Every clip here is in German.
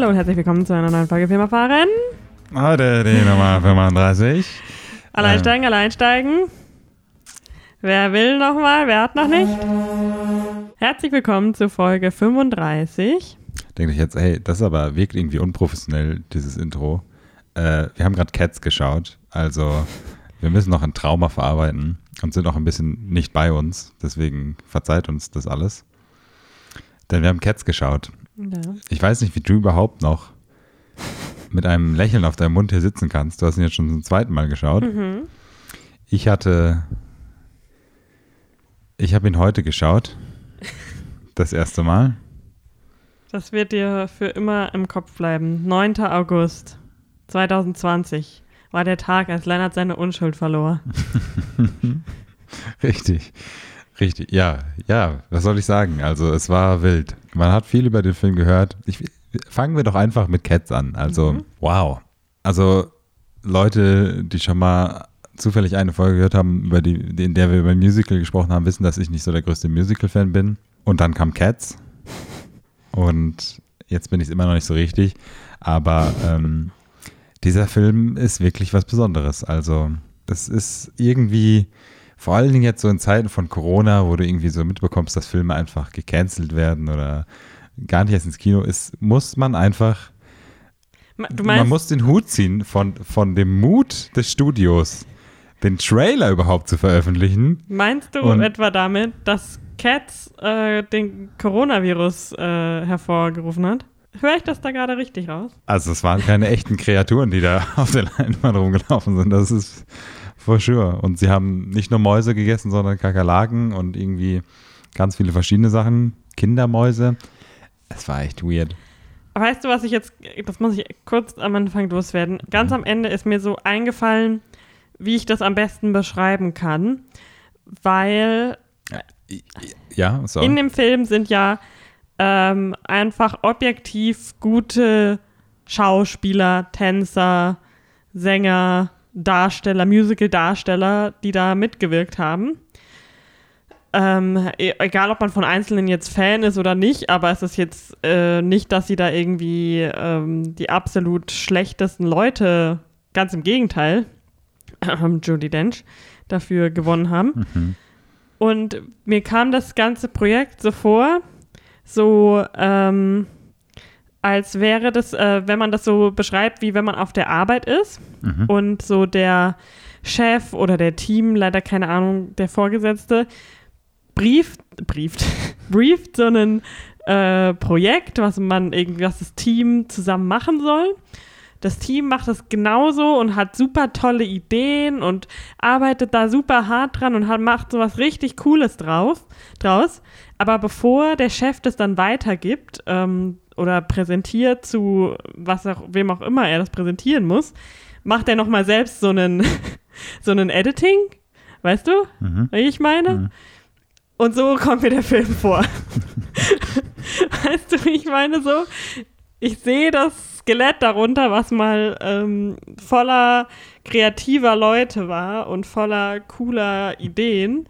Hallo und herzlich willkommen zu einer neuen Folge Film erfahren. Heute die Nummer 35. Alleinsteigen, alleinsteigen. Wer will nochmal? Wer hat noch nicht? Herzlich willkommen zu Folge 35. Denke ich jetzt, hey, das ist aber wirkt irgendwie unprofessionell, dieses Intro. Äh, wir haben gerade Cats geschaut, also wir müssen noch ein Trauma verarbeiten und sind auch ein bisschen nicht bei uns. Deswegen verzeiht uns das alles. Denn wir haben Cats geschaut. Ja. Ich weiß nicht, wie du überhaupt noch mit einem Lächeln auf deinem Mund hier sitzen kannst. Du hast ihn jetzt schon zum zweiten Mal geschaut. Mhm. Ich hatte. Ich habe ihn heute geschaut. Das erste Mal. Das wird dir für immer im Kopf bleiben. 9. August 2020 war der Tag, als Lennart seine Unschuld verlor. Richtig. Richtig. Ja, ja, was soll ich sagen? Also, es war wild. Man hat viel über den Film gehört. Ich, fangen wir doch einfach mit Cats an. Also, Mhm. wow. Also, Leute, die schon mal zufällig eine Folge gehört haben, über die, in der wir über Musical gesprochen haben, wissen, dass ich nicht so der größte Musical-Fan bin. Und dann kam Cats. Und jetzt bin ich es immer noch nicht so richtig. Aber ähm, dieser Film ist wirklich was Besonderes. Also, das ist irgendwie, vor allen Dingen jetzt so in Zeiten von Corona, wo du irgendwie so mitbekommst, dass Filme einfach gecancelt werden oder gar nicht erst ins Kino ist, muss man einfach, Du man meinst, muss den Hut ziehen von, von dem Mut des Studios, den Trailer überhaupt zu veröffentlichen. meinst du Und- etwa damit, dass Cats äh, den Coronavirus äh, hervorgerufen hat? Höre ich das da gerade richtig raus? Also es waren keine echten Kreaturen, die da auf der Leinwand rumgelaufen sind. Das ist for sure. Und sie haben nicht nur Mäuse gegessen, sondern Kakerlaken und irgendwie ganz viele verschiedene Sachen. Kindermäuse. Es war echt weird. Weißt du, was ich jetzt, das muss ich kurz am Anfang loswerden. Ganz am Ende ist mir so eingefallen, wie ich das am besten beschreiben kann, weil Ja, so. in dem Film sind ja ähm, einfach objektiv gute Schauspieler, Tänzer, Sänger, Darsteller, Musical-Darsteller, die da mitgewirkt haben. Ähm, e- egal, ob man von Einzelnen jetzt Fan ist oder nicht, aber es ist jetzt äh, nicht, dass sie da irgendwie ähm, die absolut schlechtesten Leute, ganz im Gegenteil, ähm, Judy Dench, dafür gewonnen haben. Mhm. Und mir kam das ganze Projekt so vor, so ähm, als wäre das, äh, wenn man das so beschreibt, wie wenn man auf der Arbeit ist Mhm. und so der Chef oder der Team, leider keine Ahnung, der Vorgesetzte, brieft, brieft, brieft so ein äh, Projekt, was man irgendwie, was das Team zusammen machen soll. Das Team macht das genauso und hat super tolle Ideen und arbeitet da super hart dran und hat, macht sowas richtig Cooles drauf, draus. Aber bevor der Chef das dann weitergibt ähm, oder präsentiert zu was auch, wem auch immer er das präsentieren muss, macht er nochmal selbst so einen, so einen Editing. Weißt du, Mhm. wie ich meine? Mhm. Und so kommt mir der Film vor. weißt du, wie ich meine? So, ich sehe das Skelett darunter, was mal ähm, voller kreativer Leute war und voller cooler Ideen.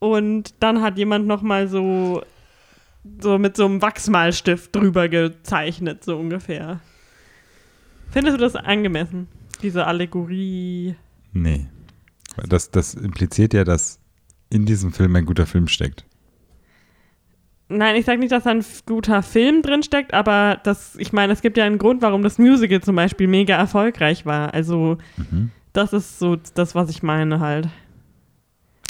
Und dann hat jemand noch mal so, so mit so einem Wachsmalstift drüber gezeichnet, so ungefähr. Findest du das angemessen? Diese Allegorie? Nee. Das, das impliziert ja, dass in diesem Film ein guter Film steckt. Nein, ich sage nicht, dass da ein guter Film drin steckt, aber das, ich meine, es gibt ja einen Grund, warum das Musical zum Beispiel mega erfolgreich war. Also, Mhm. das ist so das, was ich meine halt.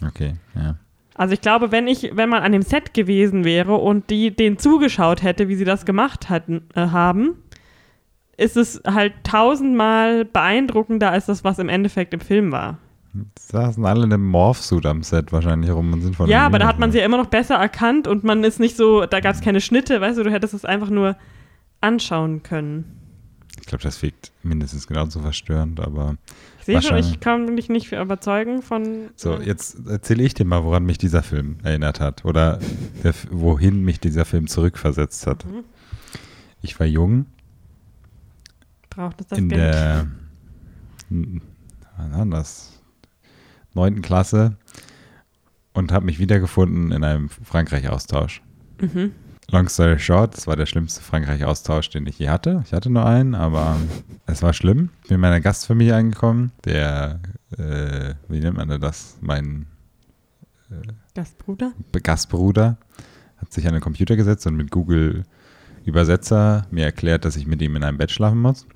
Okay, ja. Also ich glaube, wenn ich, wenn man an dem Set gewesen wäre und die den zugeschaut hätte, wie sie das gemacht hatten, äh, haben, ist es halt tausendmal beeindruckender als das, was im Endeffekt im Film war. Saßen alle in einem Morphsuit am Set wahrscheinlich rum und sind von ja, aber da hat man sie ja immer noch besser erkannt und man ist nicht so, da gab es keine Schnitte, weißt du, du hättest es einfach nur anschauen können. Ich glaube, das wirkt mindestens genauso verstörend, aber. Ich sehe schon, ich kann mich nicht überzeugen von. So, jetzt erzähle ich dir mal, woran mich dieser Film erinnert hat oder der, wohin mich dieser Film zurückversetzt hat. Mhm. Ich war jung Braucht es das in Geld? der wann war das? Neunten Klasse und habe mich wiedergefunden in einem Frankreich-Austausch. Mhm. Long story short, das war der schlimmste Frankreich-Austausch, den ich je hatte. Ich hatte nur einen, aber es war schlimm. Ich bin in meiner Gastfamilie angekommen. Der, äh, wie nennt man das? Mein Gastbruder? Gastbruder hat sich an den Computer gesetzt und mit Google Übersetzer mir erklärt, dass ich mit ihm in einem Bett schlafen muss.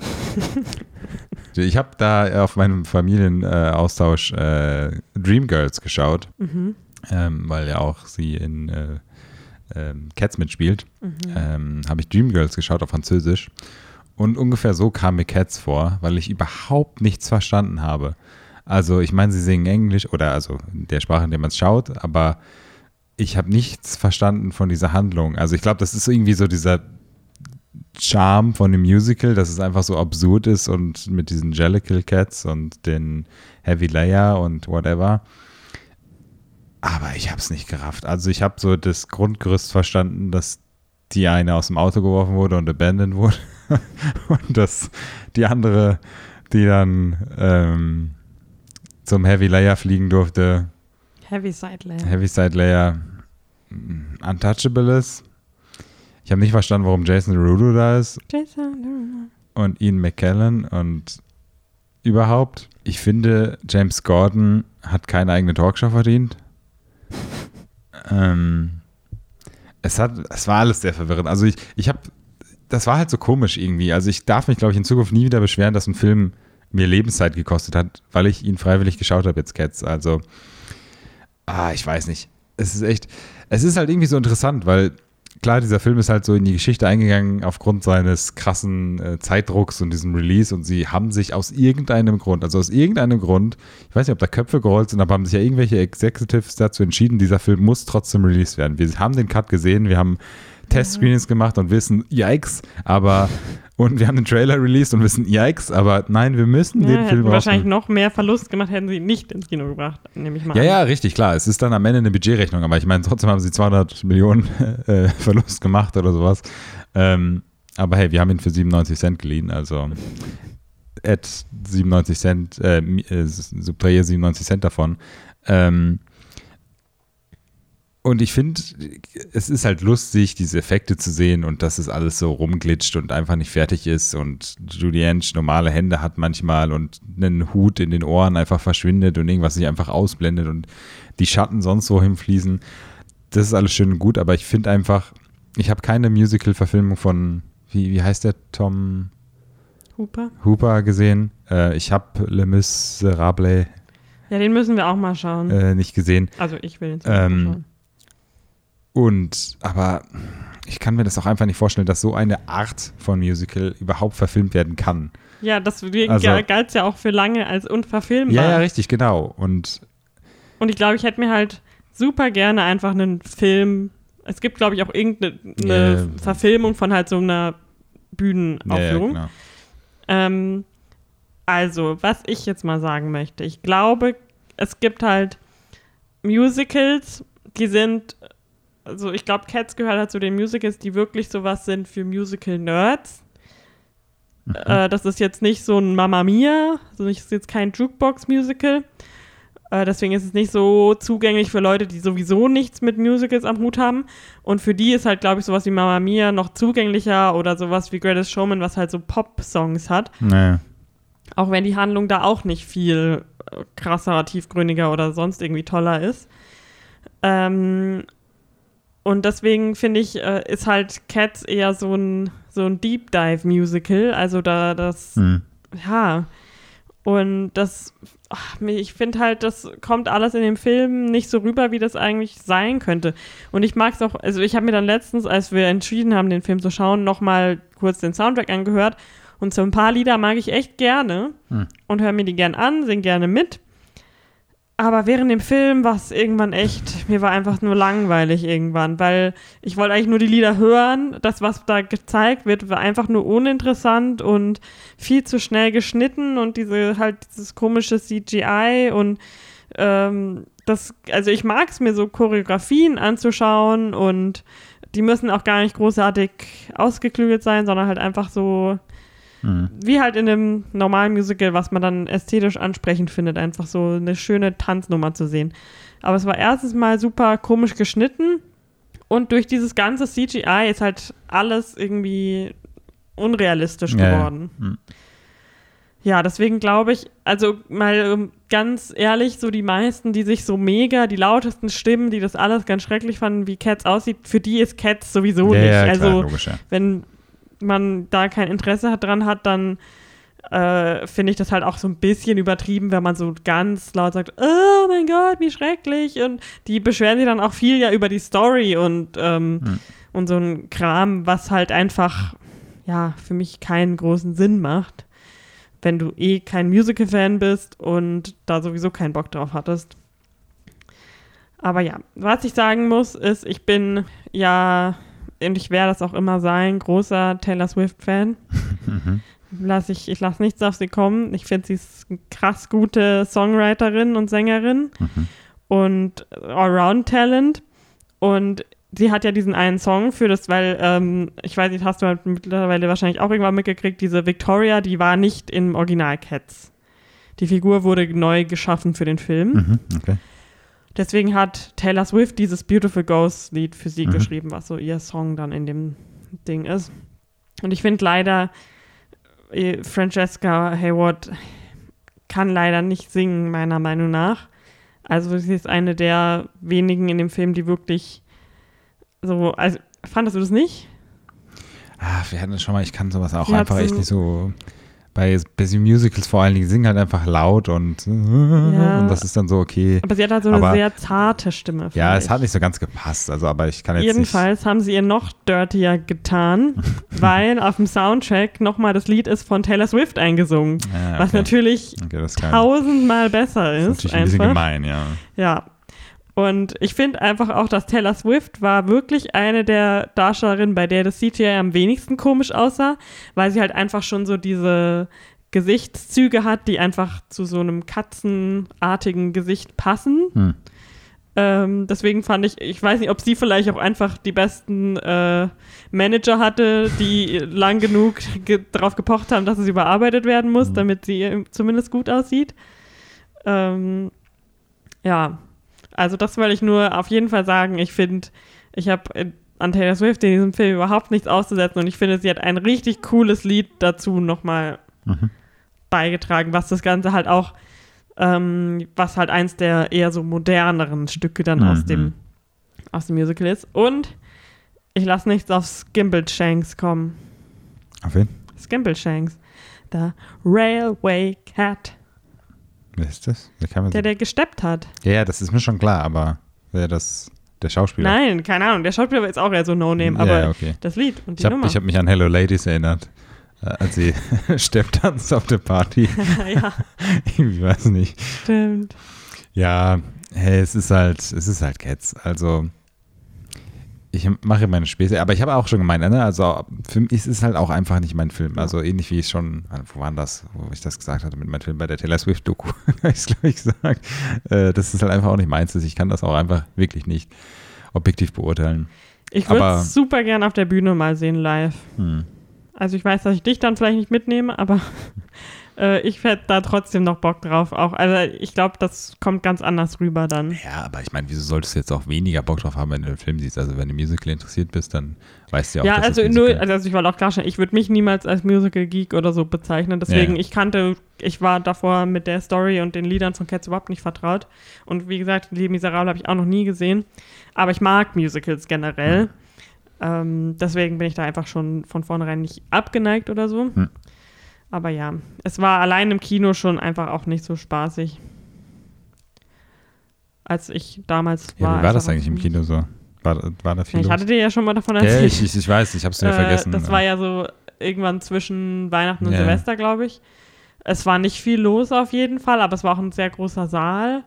ich habe da auf meinem Familienaustausch äh, Dreamgirls geschaut, Mhm. ähm, weil ja auch sie in äh, ähm, Cats mitspielt. Mhm. Ähm, habe ich Dreamgirls geschaut auf Französisch. Und ungefähr so kam mir Cats vor, weil ich überhaupt nichts verstanden habe. Also ich meine, sie singen Englisch oder also in der Sprache, in der man es schaut, aber ich habe nichts verstanden von dieser Handlung. Also ich glaube, das ist irgendwie so dieser Charme von dem Musical, dass es einfach so absurd ist und mit diesen Jellicle Cats und den Heavy Layer und whatever. Aber ich habe es nicht gerafft. Also ich habe so das Grundgerüst verstanden, dass die eine aus dem Auto geworfen wurde und abandoned wurde. und dass die andere, die dann ähm, zum Heavy Layer fliegen durfte, Heavy Side Layer. Heaviside Layer mm, untouchable ist. Ich habe nicht verstanden, warum Jason Derulo da ist Jason. und Ian McKellen und überhaupt. Ich finde, James Gordon hat keine eigene Talkshow verdient. Ähm, es hat, es war alles sehr verwirrend. Also ich, ich habe, das war halt so komisch irgendwie. Also ich darf mich, glaube ich, in Zukunft nie wieder beschweren, dass ein Film mir Lebenszeit gekostet hat, weil ich ihn freiwillig geschaut habe jetzt Cats. Also, ah, ich weiß nicht. Es ist echt, es ist halt irgendwie so interessant, weil klar, dieser Film ist halt so in die Geschichte eingegangen aufgrund seines krassen äh, Zeitdrucks und diesem Release und sie haben sich aus irgendeinem Grund, also aus irgendeinem Grund, ich weiß nicht, ob da Köpfe gerollt sind, aber haben sich ja irgendwelche Executives dazu entschieden, dieser Film muss trotzdem released werden. Wir haben den Cut gesehen, wir haben Test-Screenings gemacht und wissen, yikes, aber und wir haben den Trailer released und wissen, yikes, aber nein, wir müssen Ja, den hätten Film wahrscheinlich rausbringen. noch mehr Verlust gemacht, hätten sie ihn nicht ins Kino gebracht, nehme ich mal Ja, an. ja, richtig, klar. Es ist dann am Ende eine Budgetrechnung, aber ich meine, trotzdem haben sie 200 Millionen äh, Verlust gemacht oder sowas. Ähm, aber hey, wir haben ihn für 97 Cent geliehen, also at 97 Cent, äh, äh, subtrahiere 97 Cent davon. Ähm, und ich finde, es ist halt lustig, diese Effekte zu sehen und dass es alles so rumglitscht und einfach nicht fertig ist und Julianne normale Hände hat manchmal und einen Hut in den Ohren einfach verschwindet und irgendwas sich einfach ausblendet und die Schatten sonst wohin fließen. Das ist alles schön und gut, aber ich finde einfach, ich habe keine Musical-Verfilmung von, wie, wie heißt der, Tom Hooper. Hooper gesehen. Äh, ich habe Le Miserable Ja, den müssen wir auch mal schauen. äh, nicht gesehen. also ich will den ähm, schauen. Und, aber ich kann mir das auch einfach nicht vorstellen, dass so eine Art von Musical überhaupt verfilmt werden kann. Ja, das also, galt ja auch für lange als unverfilmbar. Ja, ja, richtig, genau. Und Und ich glaube, ich hätte mir halt super gerne einfach einen Film. Es gibt, glaube ich, auch irgendeine eine Ja. Verfilmung von halt so einer ja, ja, Bühnenaufführung. genau. Ähm, also, was ich jetzt mal sagen möchte, ich glaube, es gibt halt Musicals, die sind, also ich glaube, Cats gehört halt zu den Musicals, die wirklich sowas sind für Musical-Nerds. Mhm. Äh, das ist jetzt nicht so ein Mamma Mia, also das ist jetzt kein Jukebox-Musical. Äh, deswegen ist es nicht so zugänglich für Leute, die sowieso nichts mit Musicals am Hut haben. Und für die ist halt, glaube ich, sowas wie Mamma Mia noch zugänglicher oder sowas wie Greatest Showman, was halt so Pop-Songs hat. Naja. Auch wenn die Handlung da auch nicht viel äh, krasser, tiefgründiger oder sonst irgendwie toller ist. Ähm, und deswegen finde ich, äh, ist halt Cats eher so ein, so ein Deep Dive Musical. Also da das, Hm. ja. Und das, ach, ich finde halt, das kommt alles in dem Film nicht so rüber, wie das eigentlich sein könnte. Und ich mag es auch, also ich habe mir dann letztens, als wir entschieden haben, den Film zu schauen, nochmal kurz den Soundtrack angehört. Und so ein paar Lieder mag ich echt gerne Hm. und höre mir die gern an, sing gerne mit. Aber während dem Film war es irgendwann echt, mir war einfach nur langweilig irgendwann, weil ich wollte eigentlich nur die Lieder hören. Das, was da gezeigt wird, war einfach nur uninteressant und viel zu schnell geschnitten und diese halt dieses komische CGI und ähm, das, also ich mag es mir so Choreografien anzuschauen und die müssen auch gar nicht großartig ausgeklügelt sein, sondern halt einfach so Mhm. wie halt in einem normalen Musical, was man dann ästhetisch ansprechend findet, einfach so eine schöne Tanznummer zu sehen. Aber es war erstens mal super komisch geschnitten und durch dieses ganze CGI ist halt alles irgendwie unrealistisch Ja, ja. geworden. Mhm. Ja, deswegen glaube ich, also mal ganz ehrlich, so die meisten, die sich so mega, die lautesten Stimmen, die das alles ganz schrecklich fanden, wie Cats aussieht, für die ist Cats sowieso Ja, nicht. ja, also klar, logisch, ja. wenn man da kein Interesse hat, dran hat, dann äh, finde ich das halt auch so ein bisschen übertrieben, wenn man so ganz laut sagt, oh mein Gott, wie schrecklich. Und die beschweren sich dann auch viel ja über die Story und, ähm, Hm. und so ein Kram, was halt einfach, ja, für mich keinen großen Sinn macht, wenn du eh kein Musical-Fan bist und da sowieso keinen Bock drauf hattest. Aber ja, was ich sagen muss, ist, ich bin ja, und ich werde das auch immer sein, großer Taylor Swift-Fan. Mhm. Lass ich ich lasse nichts auf sie kommen. Ich finde, sie ist eine krass gute Songwriterin und Sängerin Mhm. und Allround-Talent. Und sie hat ja diesen einen Song für das, weil, ähm, ich weiß nicht, hast du halt mittlerweile wahrscheinlich auch irgendwann mitgekriegt, diese Victoria, die war nicht im Original Cats. Die Figur wurde neu geschaffen für den Film. Mhm. Okay. Deswegen hat Taylor Swift dieses Beautiful Ghost Lied für sie Mhm. geschrieben, was so ihr Song dann in dem Ding ist. Und ich finde leider, äh, Francesca Hayward kann leider nicht singen, meiner Meinung nach. Also sie ist eine der wenigen in dem Film, die wirklich so, also fandest du das nicht? Ah, wir hatten das schon mal, ich kann sowas auch hat einfach echt nicht so. Bei Busy Musicals vor allen Dingen singen halt einfach laut und, Ja. und das ist dann so okay. Aber sie hat halt so eine Aber- sehr zarte Stimme. Ja, finde es ich. hat nicht so ganz gepasst, also aber ich kann jetzt Jedenfalls haben sie ihr noch dirtier getan, weil auf dem Soundtrack nochmal das Lied ist von Taylor Swift eingesungen. nicht. Ja, Was okay. natürlich Okay, ist tausendmal besser Das ist ist. natürlich ein bisschen einfach. gemein, ja. Ja. Und ich finde einfach auch, dass Taylor Swift war wirklich eine der Darstellerinnen, bei der das CGI am wenigsten komisch aussah, weil sie halt einfach schon so diese Gesichtszüge hat, die einfach zu so einem katzenartigen Gesicht passen. Hm. Ähm, deswegen fand ich, ich weiß nicht, ob sie vielleicht auch einfach die besten äh, Manager hatte, die lang genug ge darauf gepocht haben, dass es überarbeitet werden muss, Mhm. damit sie äh, zumindest gut aussieht. Ähm, ja, also das wollte ich nur auf jeden Fall sagen. Ich finde, ich habe äh, an Taylor Swift in diesem Film überhaupt nichts auszusetzen und ich finde, sie hat ein richtig cooles Lied dazu nochmal Mhm. beigetragen, was das Ganze halt auch, ähm, was halt eins der eher so moderneren Stücke dann aus Mhm. dem aus dem Musical ist. Und ich lasse nichts auf Skimbleshanks kommen. Auf wen? Skimbleshanks. Der Railway Cat, Wer ist das? Wer kann man der, der gesteppt hat. ja, ja, das ist mir schon klar, aber wer das, der Schauspieler? Nein, keine Ahnung. Der Schauspieler ist auch eher so No-Name, Ja, aber okay. das Lied und die Ich habe Nummer. hab mich an Hello Ladies erinnert, äh, als sie Stepptanz auf der Party. ja, ich weiß nicht. stimmt. Ja, hey, es ist halt, es ist halt Cats. Also ich mache meine Späße, aber ich habe auch schon gemeint, ne? also für mich ist es halt auch einfach nicht mein Film. Also ähnlich wie ich schon, wo war das, wo ich das gesagt hatte mit meinem Film bei der Taylor Swift Doku, habe ich glaube ich gesagt. Äh, das ist halt einfach auch nicht meins. Ich kann das auch einfach wirklich nicht objektiv beurteilen. Ich würde es super gern auf der Bühne mal sehen live. Hm. Also ich weiß, dass ich dich dann vielleicht nicht mitnehme, aber äh, ich hätte da trotzdem noch Bock drauf. Auch, also ich glaube, das kommt ganz anders rüber dann. Ja, aber ich meine, wieso solltest du jetzt auch weniger Bock drauf haben, wenn du den Film siehst? Also wenn du Musical interessiert bist, dann weißt du ja auch, Ja, dass also das nur, Musical- also ich wollte auch klarstellen, ich würde mich niemals als Musical-Geek oder so bezeichnen. Deswegen, Ja. ich kannte, ich war davor mit der Story und den Liedern von Cats überhaupt nicht vertraut. Und wie gesagt, Les Miserables habe ich auch noch nie gesehen. Aber ich mag Musicals generell. Ähm, deswegen bin ich da einfach schon von vornherein nicht abgeneigt oder so. Hm. Aber ja, es war allein im Kino schon einfach auch nicht so spaßig. Als ich damals ja, war. wie war das er eigentlich im. Kino so? War, war da viel Ja, ich hatte dir ja schon mal davon Ja, erzählt. ich, ich, ich weiß, ich habe es wieder Äh, vergessen. Das war ja so irgendwann zwischen Weihnachten und Ja. Silvester, glaube ich. Es war nicht viel los auf jeden Fall, aber es war auch ein sehr großer Saal.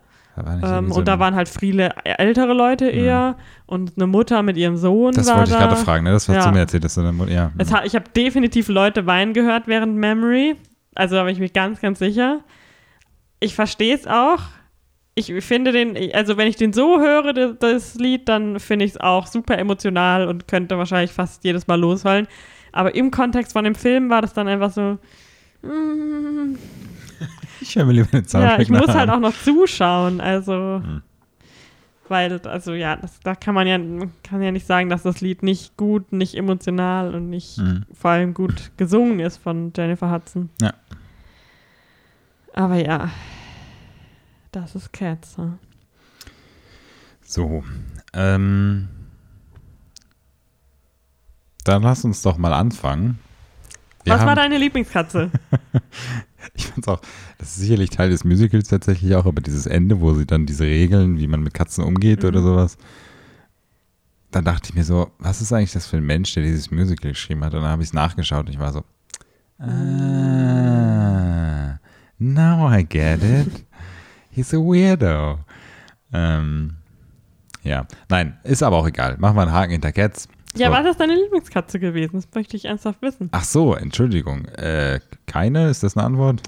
Ähm, und da waren halt viele ältere Leute eher und eine Mutter mit ihrem Sohn Das wollte ich da. gerade fragen, ne? Das, was Ja. du mir erzählt hast. deine Mutter- Ja. Es hat, ich habe definitiv Leute weinen gehört während Memory. Also da bin ich mir ganz, ganz sicher. Ich verstehe es auch. Ich finde den, also wenn ich den so höre, das, das Lied, dann finde ich es auch super emotional und könnte wahrscheinlich fast jedes Mal losheulen. Aber im Kontext von dem Film war das dann einfach so, mm, ich höre mir lieber den ja, Soundtrack ich muss halt auch noch zuschauen. Also, Hm. weil, also ja, das, da kann man ja, kann ja nicht sagen, dass das Lied nicht gut, nicht emotional und nicht Mhm. vor allem gut gesungen ist von Jennifer Hudson. Ja. Aber ja, das ist Cats. Huh? So. Ähm, dann lass uns doch mal anfangen. Wir Was war deine Lieblingskatze? Ich fand's auch, das ist sicherlich Teil des Musicals tatsächlich auch, aber dieses Ende, wo sie dann diese Regeln, wie man mit Katzen umgeht oder Mhm. sowas, dann dachte ich mir so, was ist eigentlich das für ein Mensch, der dieses Musical geschrieben hat? Und dann habe ich es nachgeschaut und ich war so, ah, now I get it. He's a weirdo. Ähm, ja, nein, ist aber auch egal. Machen wir einen Haken hinter Cats. Ja, So. was ist deine Lieblingskatze gewesen? Das möchte ich ernsthaft wissen. Ach so, Entschuldigung. Äh, keine? Ist das eine Antwort?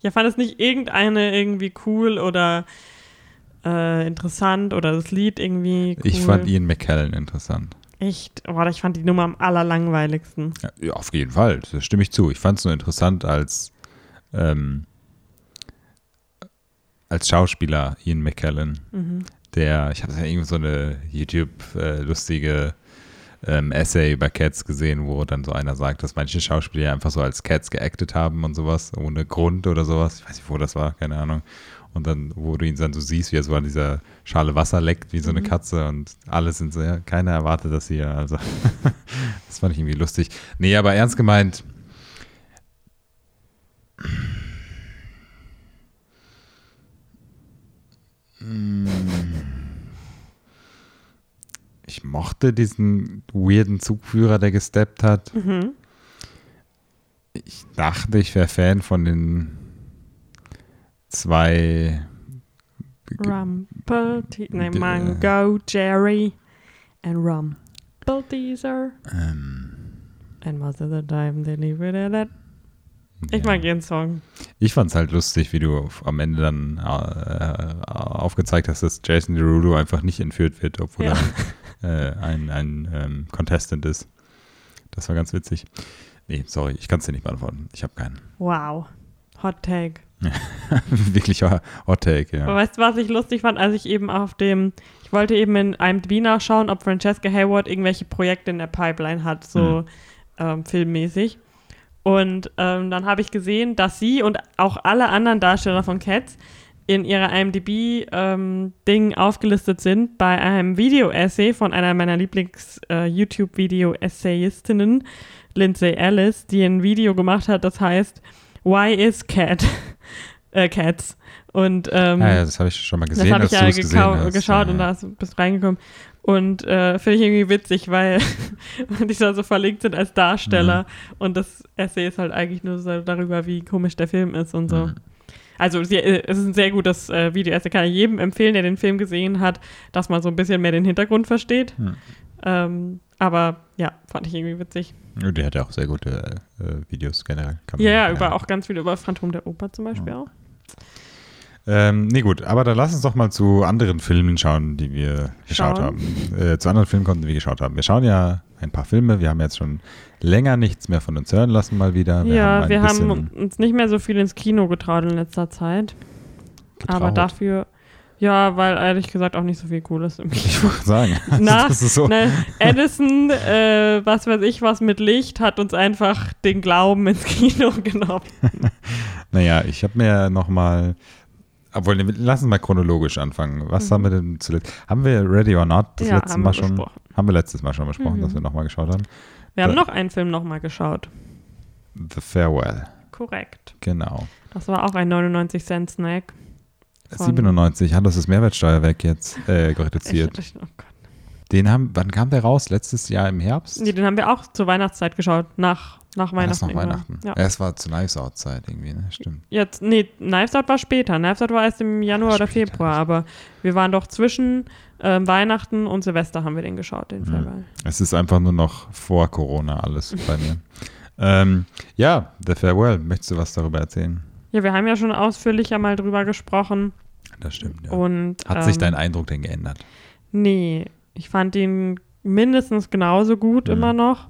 Ja, fand es nicht irgendeine irgendwie cool oder äh, interessant oder das Lied irgendwie cool? Ich fand Ian McKellen interessant. Echt? Boah, ich fand die Nummer am allerlangweiligsten. Ja, auf jeden Fall, das stimme ich zu. Ich fand es nur interessant als, ähm, als Schauspieler Ian McKellen, Mhm. Der, ich habe ja irgendwie so eine YouTube-lustige ähm, Essay über Cats gesehen, wo dann so einer sagt, dass manche Schauspieler einfach so als Cats geactet haben und sowas, ohne Grund oder sowas. Ich weiß nicht, wo das war, keine Ahnung. Und dann, wo du ihn dann so siehst, wie er so an dieser Schale Wasser leckt, wie so eine Mhm. Katze und alle sind so, ja, keiner erwartet das hier. Also, das fand ich irgendwie lustig. Nee, aber ernst gemeint, ich mochte diesen weirden Zugführer, der gesteppt hat. Mhm. Ich dachte, ich wäre Fan von den zwei. Nee, D- Mango, Jerry and Rumble Teaser. Ähm, And most of the time they leave it at that. Ich mag ihren Song. Ich fand es halt lustig, wie du am Ende dann äh, aufgezeigt hast, dass Jason Derulo einfach nicht entführt wird, obwohl Ja. er äh, ein, ein ähm, Contestant ist. Das war ganz witzig. Nee, sorry, ich kann es dir nicht beantworten. Ich habe keinen. Wow. Hot Take. Wirklich Hot Take, ja. Aber weißt du, was ich lustig fand, als ich eben auf dem, ich wollte eben in IMDb nachschauen, ob Francesca Hayward irgendwelche Projekte in der Pipeline hat, so ähm, filmmäßig. Und ähm, dann habe ich gesehen, dass sie und auch alle anderen Darsteller von Cats in ihrer IMDb-Ding aufgelistet sind bei einem Video-Essay von einer meiner Lieblings-YouTube-Video-Essayistinnen, Lindsay Ellis, die ein Video gemacht hat, das heißt Why is Cat? äh, Cats. Und ähm, Ah, ja, das habe ich schon mal gesehen, das habe ich du ja es gesehen hast. geschaut ja. und da ist- bist reingekommen. Und äh, finde ich irgendwie witzig, weil die da so verlinkt sind als Darsteller. Mhm. Und das Essay ist halt eigentlich nur so darüber, wie komisch der Film ist und so. Mhm. Also sie, äh, es ist ein sehr gutes äh, Video. Also kann ich jedem empfehlen, der den Film gesehen hat, dass man so ein bisschen mehr den Hintergrund versteht. Mhm. Ähm, aber ja, fand ich irgendwie witzig. Ja, Die hat ja auch sehr gute äh, Videos generell. Ja, ja, über auch ganz viel über Phantom der Oper zum Beispiel auch. Ähm, nee, gut, aber dann lass uns doch mal zu anderen Filmen schauen, die wir geschaut Schauen. haben. Äh, zu anderen Filmen, die wir geschaut haben. Wir schauen ja ein paar Filme. Wir haben jetzt schon länger nichts mehr von uns hören lassen, mal wieder. Wir ja, ein wir haben uns nicht mehr so viel ins Kino getraut in letzter Zeit. Aber getraut. dafür, ja, weil ehrlich gesagt auch nicht so viel Cooles im Kino. Ich wollte sagen, also das ist so. Ne, Edison, äh, was weiß ich, was mit Licht, hat uns einfach den Glauben ins Kino genommen. Naja, ich habe mir nochmal. Obwohl, lass uns mal chronologisch anfangen. Was Mhm. haben wir denn zuletzt? Haben wir Ready or Not das Ja, letzte haben Mal wir schon? besprochen. Haben wir letztes Mal schon besprochen, Mhm. dass wir nochmal geschaut haben? Wir haben Da- noch einen Film nochmal geschaut. The Farewell, Korrekt. genau. Das war auch ein 99-Cent-Snack. Von- 97, hat das ist Mehrwertsteuer weg jetzt, äh, reduziert. Ich, ich, oh Gott. Den haben, wann kam der raus? Letztes Jahr im Herbst? Nee, den haben wir auch zur Weihnachtszeit geschaut, nach Nach Weihnachten. irgendwann. Weihnachten? Ja. Es war zu Knives Out Zeit irgendwie, ne? Stimmt. Jetzt, nee, Knives Out war später. Knives Out war erst im Januar oder später, Februar, aber wir waren doch zwischen ähm, Weihnachten und Silvester haben wir den geschaut, den Film. Mhm. Es ist einfach nur noch vor Corona alles bei mir. ähm, ja, The Farewell. Möchtest du was darüber erzählen? Ja, wir haben ja schon ausführlicher mal drüber gesprochen. Das stimmt, ja. Und, Hat sich ähm, dein Eindruck denn geändert? Nee, ich fand ihn mindestens genauso gut Mhm. immer noch.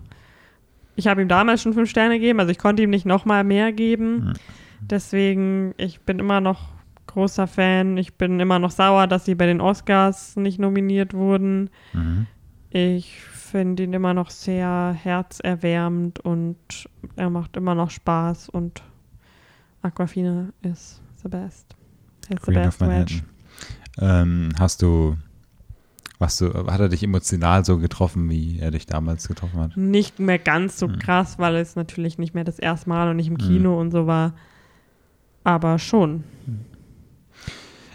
Ich habe ihm damals schon fünf Sterne gegeben, also ich konnte ihm nicht noch mal mehr geben. Mhm. Deswegen, ich bin immer noch großer Fan. Ich bin immer noch sauer, dass sie bei den Oscars nicht nominiert wurden. Mhm. Ich finde ihn immer noch sehr herzerwärmend und er macht immer noch Spaß und Aquafina ist the best. The Queen of best wedge. Manhattan. Ähm, hast du, was du, hat er dich emotional so getroffen, wie er dich damals getroffen hat? Nicht mehr ganz so Mhm. krass, weil es natürlich nicht mehr das erste Mal und nicht im Kino und so war. Aber schon.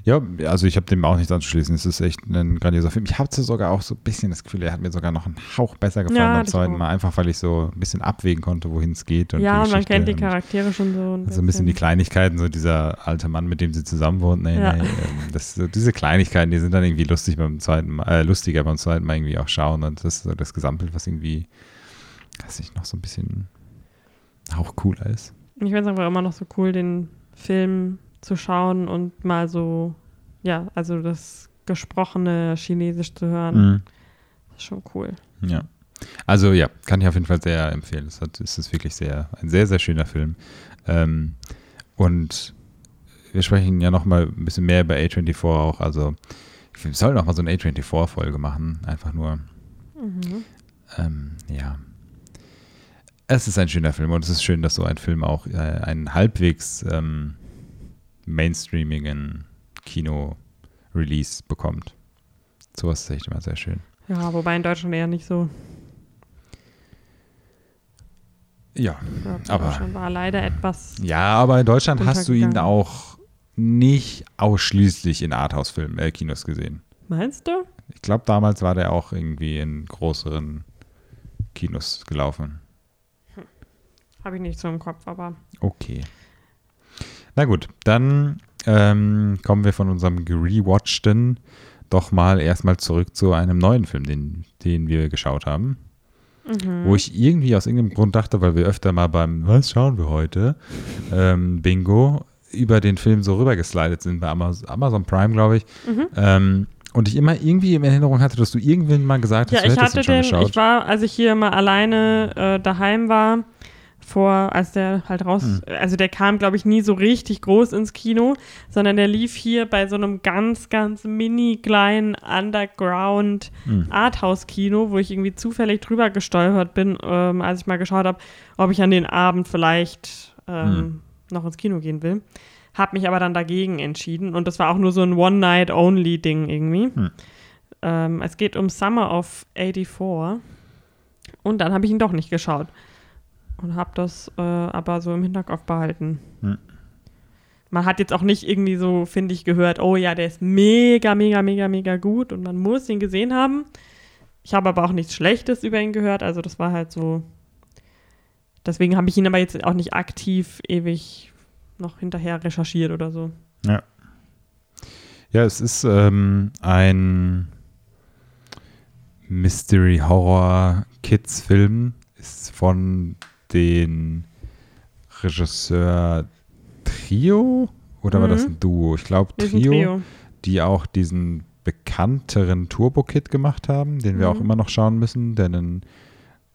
Ja, also ich habe dem auch nichts anzuschließen. Es ist echt ein grandioser Film. Ich hatte sogar auch so ein bisschen das Gefühl, er hat mir sogar noch einen Hauch besser gefallen Ja, beim zweiten. Mal, einfach weil ich so ein bisschen abwägen konnte, wohin es geht. Und ja, man kennt die Charaktere schon so. Also ein bisschen die Kleinigkeiten, so dieser alte Mann, mit dem sie zusammen wohnt. Nee, Ja. nee, ähm, das, so diese Kleinigkeiten, die sind dann irgendwie lustig beim zweiten Mal, äh, lustiger beim zweiten Mal irgendwie auch schauen. Und das ist so das Gesamtbild, was irgendwie, weiß ich, noch so ein bisschen auch cooler ist. Ich finde es einfach immer noch so cool, den Film zu schauen und mal so, ja, also das gesprochene Chinesisch zu hören. Mhm. Das ist schon cool. Ja. Also ja, kann ich auf jeden Fall sehr empfehlen. Es, hat, es ist wirklich sehr, ein sehr, sehr schöner Film. Ähm, und wir sprechen ja noch mal ein bisschen mehr über A24 auch. Also wir sollen noch mal so eine A24-Folge machen. Einfach nur, Mhm. ähm, ja. Es ist ein schöner Film und es ist schön, dass so ein Film auch äh, einen halbwegs ähm, mainstreamigen Kino-Release bekommt. Sowas ist echt immer sehr schön. Ja, wobei in Deutschland eher nicht so. Ja, Ja, Aber- Deutschland war leider etwas. Ja, aber in Deutschland hast du ihn auch nicht ausschließlich in Arthouse-Filmen, äh, Kinos gesehen. Meinst du? Ich glaube, damals war der auch irgendwie in größeren Kinos gelaufen. Habe ich nicht so im Kopf, aber Okay. Na gut, dann ähm, kommen wir von unserem gerewatchten doch mal erstmal zurück zu einem neuen Film, den, den wir geschaut haben. Mhm. Wo ich irgendwie aus irgendeinem Grund dachte, weil wir öfter mal beim Was schauen wir heute? Ähm, Bingo über den Film so rübergeslidet sind bei Amazon, Amazon Prime, glaube ich. Mhm. Ähm, und ich immer irgendwie in Erinnerung hatte, dass du irgendwann mal gesagt hast, Ja, du ich hättest hatte ihn schon den, geschaut. ich war, als ich hier mal alleine äh, daheim war, vor, als der halt raus, Hm. also der kam, glaube ich, nie so richtig groß ins Kino, sondern der lief hier bei so einem ganz, ganz mini kleinen Underground Hm. Arthouse-Kino, wo ich irgendwie zufällig drüber gestolpert bin, ähm, als ich mal geschaut habe, ob ich an den Abend vielleicht ähm, Hm. noch ins Kino gehen will. Hab mich aber dann dagegen entschieden und das war auch nur so ein One-Night-Only-Ding irgendwie. Hm. Ähm, es geht um Summer of 84 und dann habe ich ihn doch nicht geschaut und habe das äh, aber so im Hinterkopf behalten. Hm. Man hat jetzt auch nicht irgendwie so, finde ich, gehört, oh ja, der ist mega, mega, mega, mega gut und man muss ihn gesehen haben. Ich habe aber auch nichts Schlechtes über ihn gehört, also das war halt so. Deswegen habe ich ihn aber jetzt auch nicht aktiv ewig noch hinterher recherchiert oder so. Ja. Ja, es ist ähm, ein Mystery-Horror-Kids-Film. Ist von den Regisseur Trio oder war Mhm. das ein Duo? Ich glaube Trio, Trio. die auch diesen bekannteren Turbo-Kid gemacht haben, den wir Mhm. auch immer noch schauen müssen, der einen,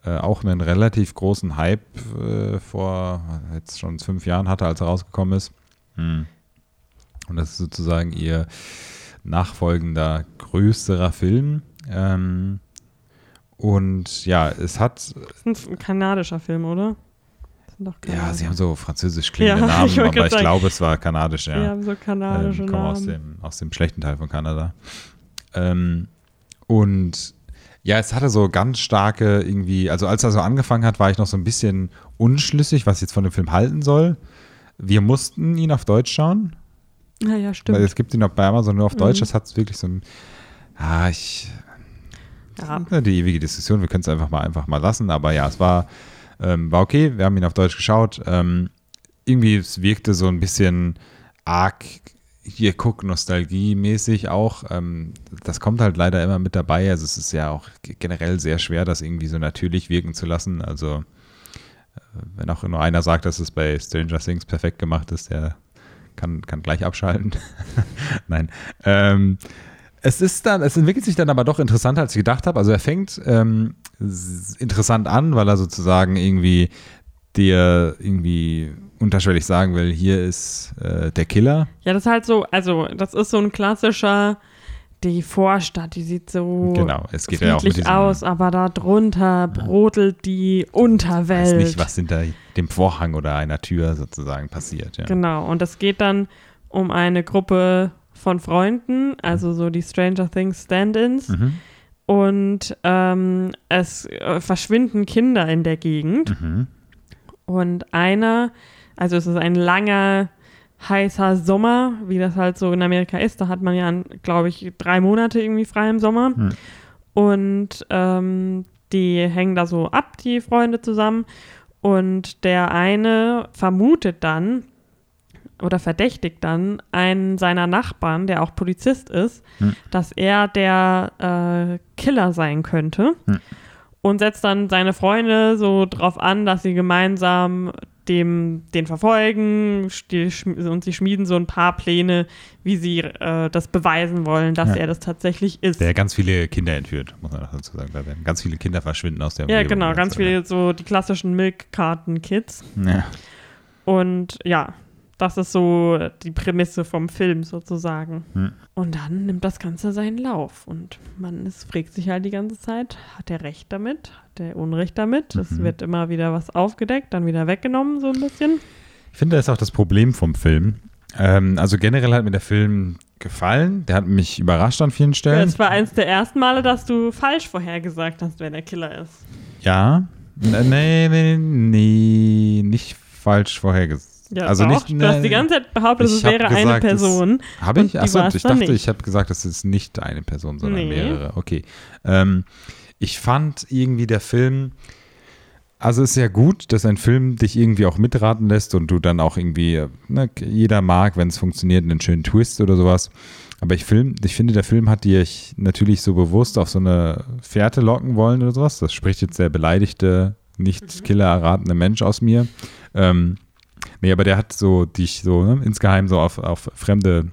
äh, auch einen relativ großen Hype äh, vor jetzt schon fünf Jahren hatte, als er rausgekommen ist. Hm. Und das ist sozusagen ihr nachfolgender größerer Film. Ähm, und ja, es hat, Das ist ein kanadischer Film, oder? Ja, sie haben so französisch klingende Ja, Namen, ich aber ich sagen. glaube, es war kanadisch, ja. Die haben so kanadische ähm, kommen aus Namen. dem, aus dem schlechten Teil von Kanada. Ähm, und ja, es hatte so ganz starke irgendwie, also als er so angefangen hat, war ich noch so ein bisschen unschlüssig, was ich jetzt von dem Film halten soll. Wir mussten ihn auf Deutsch schauen, Ja, ja, stimmt. weil es gibt ihn auch bei Amazon nur auf Deutsch. Mhm. Das hat wirklich so ein, ah, ich, ja. ja, die ewige Diskussion, wir können es einfach mal einfach mal lassen, aber ja, es war Ähm, war okay, wir haben ihn auf Deutsch geschaut. Ähm, irgendwie, es wirkte so ein bisschen arg, hier guck, Nostalgie-mäßig auch. Ähm, das kommt halt leider immer mit dabei. Also es ist ja auch generell sehr schwer, das irgendwie so natürlich wirken zu lassen. Also äh, wenn auch nur einer sagt, dass es bei Stranger Things perfekt gemacht ist, der kann, kann gleich abschalten. Nein. Ähm, es ist dann, es entwickelt sich dann aber doch interessanter, als ich gedacht habe. Also er fängt ähm, interessant an, weil er sozusagen irgendwie dir irgendwie unterschwellig sagen will, hier ist äh, der Killer. Ja, das ist halt so, also das ist so ein klassischer, die Vorstadt, die sieht so genau, es geht ja auch mit aus, aber da drunter brodelt die Unterwelt. Ich weiß nicht, was hinter dem Vorhang oder einer Tür sozusagen passiert. Ja. Genau, und es geht dann um eine Gruppe von Freunden, also so die Stranger Things Stand-ins. Mhm. Und ähm, es äh, verschwinden Kinder in der Gegend. Mhm. Und einer, also es ist ein langer, heißer Sommer, wie das halt so in Amerika ist. Da hat man ja, glaube ich, drei Monate irgendwie frei im Sommer. Mhm. Und ähm, die hängen da so ab, die Freunde zusammen. Und der eine vermutet dann, oder verdächtigt dann einen seiner Nachbarn, der auch Polizist ist, hm. dass er der äh, Killer sein könnte. Hm. Und setzt dann seine Freunde so drauf an, dass sie gemeinsam dem, den verfolgen die, und sie schmieden so ein paar Pläne, wie sie äh, das beweisen wollen, dass ja. er das tatsächlich ist. Der ganz viele Kinder entführt, muss man dazu sagen. Da werden ganz viele Kinder verschwinden aus der Umgebung. Ja, genau, ganz viele so die klassischen Milchkarten-Kids. Ja. Und ja, das ist so die Prämisse vom Film sozusagen. Hm. Und dann nimmt das Ganze seinen Lauf. Und man ist, fragt sich halt die ganze Zeit, hat er Recht damit? Hat er Unrecht damit? Mhm. Es wird immer wieder was aufgedeckt, dann wieder weggenommen, so ein bisschen. Ich finde, das ist auch das Problem vom Film. Ähm, also generell hat mir der Film gefallen. Der hat mich überrascht an vielen Stellen. Es war eins der ersten Male, dass du falsch vorhergesagt hast, wer der Killer ist. Ja. Nee, nee, nee, nicht falsch vorhergesagt. Ja, also doch. nicht, ne, du hast die ganze Zeit behauptet, es wäre gesagt, eine Person. Habe ich? Achso, ich dachte, nicht. ich habe gesagt, es ist nicht eine Person, sondern nee. mehrere. Okay. Ähm, ich fand irgendwie der Film, also ist ja gut, dass ein Film dich irgendwie auch mitraten lässt und du dann auch irgendwie, ne, jeder mag, wenn es funktioniert, einen schönen Twist oder sowas. Aber ich, Film, ich finde, der Film hat dir natürlich so bewusst auf so eine Fährte locken wollen oder sowas. Das spricht jetzt der beleidigte, nicht mhm. Killer erratene Mensch aus mir. Ähm, Nee, aber der hat so dich so ne, insgeheim so auf, auf fremde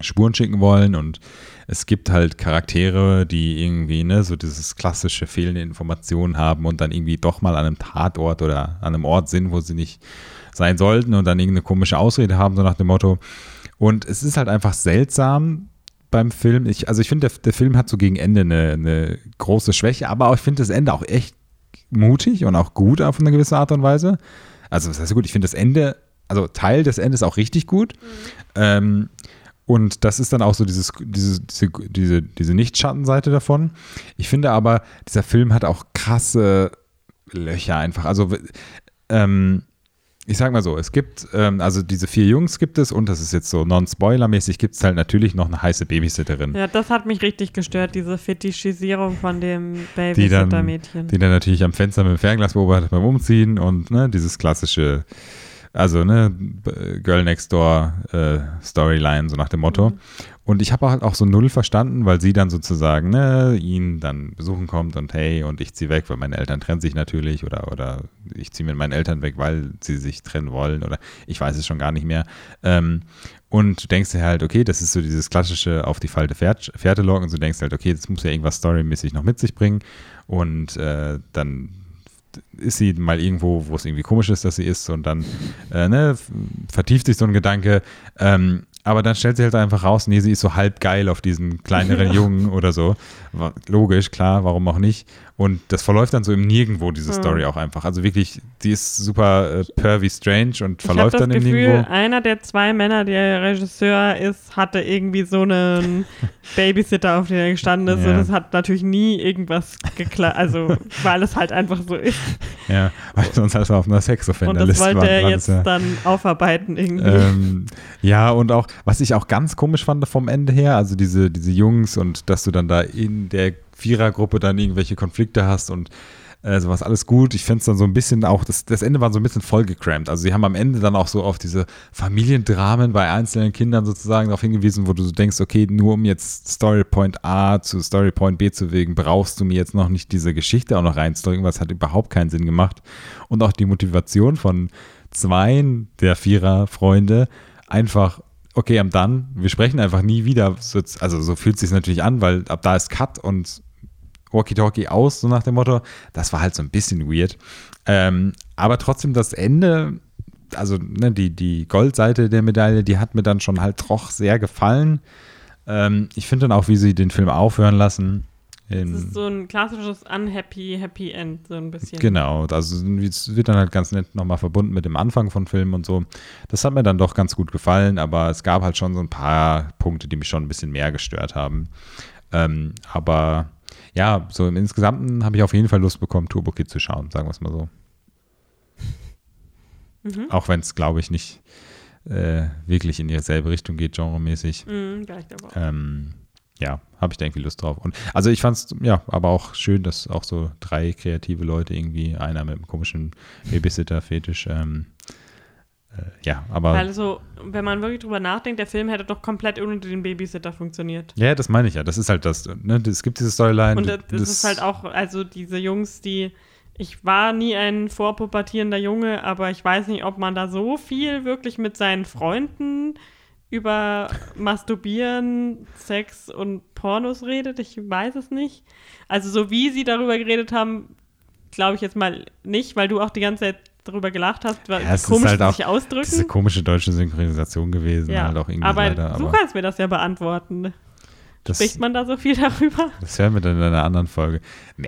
Spuren schicken wollen und es gibt halt Charaktere, die irgendwie ne, so dieses klassische fehlende Informationen haben und dann irgendwie doch mal an einem Tatort oder an einem Ort sind, wo sie nicht sein sollten und dann irgendeine komische Ausrede haben, so nach dem Motto. Und es ist halt einfach seltsam beim Film. Ich, also ich finde, der, der, Film hat so gegen Ende eine, eine große Schwäche, aber ich finde das Ende auch echt mutig und auch gut auf eine gewisse Art und Weise. Also, das heißt gut, ich finde das Ende, also Teil des Endes auch richtig gut. Mhm. Ähm, und das ist dann auch so dieses, diese, diese, diese, diese Nicht-Schattenseite davon. Ich finde aber, dieser Film hat auch krasse Löcher einfach. Also, ähm, ich sag mal so, es gibt, ähm, also diese vier Jungs gibt es und das ist jetzt so non-spoiler-mäßig, gibt es halt natürlich noch eine heiße Babysitterin. Ja, das hat mich richtig gestört, diese Fetischisierung von dem Babysitter-Mädchen. Die, die, dann natürlich am Fenster mit dem Fernglas beobachtet beim Umziehen und ne, dieses klassische, also ne, Girl Next Door äh, Storyline, so nach dem Motto. Mhm. Und ich habe halt auch so null verstanden, weil sie dann sozusagen ne, ihn dann besuchen kommt und hey, und ich ziehe weg, weil meine Eltern trennen sich natürlich oder, oder ich ziehe mit meinen Eltern weg, weil sie sich trennen wollen oder ich weiß es schon gar nicht mehr. Ähm, und du denkst dir halt, okay, das ist so dieses klassische auf die Falte Fährte locken. Und du denkst halt, okay, das muss ja irgendwas storymäßig noch mit sich bringen. Und äh, dann ist sie mal irgendwo, wo es irgendwie komisch ist, dass sie ist und dann äh, ne, vertieft sich so ein Gedanke. Ähm, aber dann stellt sie halt einfach raus, nee, sie ist so halb geil auf diesen kleineren Jungen oder so. Logisch, klar, warum auch nicht. Und das verläuft dann so im Nirgendwo, diese mhm. Story auch einfach. Also wirklich, die ist super äh, pervy strange und verläuft dann im Gefühl, Nirgendwo. Einer der zwei Männer, der Regisseur ist, hatte irgendwie so einen Babysitter, auf den er gestanden ist. Ja. Und es hat natürlich nie irgendwas geklappt. Also, weil es halt einfach so ist. Ja, weil sonst halt auf einer Sexoffender-Liste Und das wollte er jetzt ja. dann aufarbeiten irgendwie. Ähm, ja, und auch, was ich auch ganz komisch fand vom Ende her, also diese, diese Jungs und dass du dann da in der Vierergruppe dann irgendwelche Konflikte hast und Äh, so was alles gut. Ich finde es dann so ein bisschen auch, das, das Ende war so ein bisschen vollgecrampt. Also sie haben am Ende dann auch so auf diese Familiendramen bei einzelnen Kindern sozusagen darauf hingewiesen, wo du so denkst, okay, nur um jetzt Story Point A zu Story Point B zu bewegen, brauchst du mir jetzt noch nicht diese Geschichte auch noch reinzudrücken, was hat überhaupt keinen Sinn gemacht. Und auch die Motivation von zweien der Vierer-Freunde einfach okay, am dann, wir sprechen einfach nie wieder. Also so fühlt es sich natürlich an, weil ab da ist Cut und Walkie-Talkie aus, so nach dem Motto. Das war halt so ein bisschen weird. Ähm, aber trotzdem das Ende, also ne, die, die Goldseite der Medaille, die hat mir dann schon halt doch sehr gefallen. Ähm, ich finde dann auch, wie sie den Film aufhören lassen. Es ist so ein klassisches Unhappy, Happy End, so ein bisschen. Genau, also es wird dann halt ganz nett nochmal verbunden mit dem Anfang von Filmen und so. Das hat mir dann doch ganz gut gefallen, aber es gab halt schon so ein paar Punkte, die mich schon ein bisschen mehr gestört haben. Ähm, aber ja, so im Insgesamten habe ich auf jeden Fall Lust bekommen, Turbo Kid zu schauen, sagen wir es mal so. Mhm. Auch wenn es, glaube ich, nicht äh, wirklich in dieselbe Richtung geht, genremäßig. Mhm, aber. Ähm, ja, habe ich da irgendwie Lust drauf. Und also ich fand es ja, aber auch schön, dass auch so drei kreative Leute irgendwie, einer mit einem komischen Babysitter-Fetisch, ähm, äh, ja, aber. Also, wenn man wirklich drüber nachdenkt, der Film hätte doch komplett ohne den Babysitter funktioniert. Ja, das meine ich ja. Das ist halt das, ne? Es gibt diese Storyline. Und das, das ist halt auch, also diese Jungs, die. Ich war nie ein vorpubertierender Junge, aber ich weiß nicht, ob man da so viel wirklich mit seinen Freunden über Masturbieren, Sex und Pornos redet. Ich weiß es nicht. Also so wie sie darüber geredet haben, glaube ich jetzt mal nicht, weil du auch die ganze Zeit darüber gelacht hast, weil ja, es komisch ist halt sich ausdrücken. Diese komische deutsche Synchronisation gewesen, ja, halt auch irgendwie aber leider, du kannst mir das ja beantworten. Das, Spricht man da so viel darüber? Das hören wir dann in einer anderen Folge.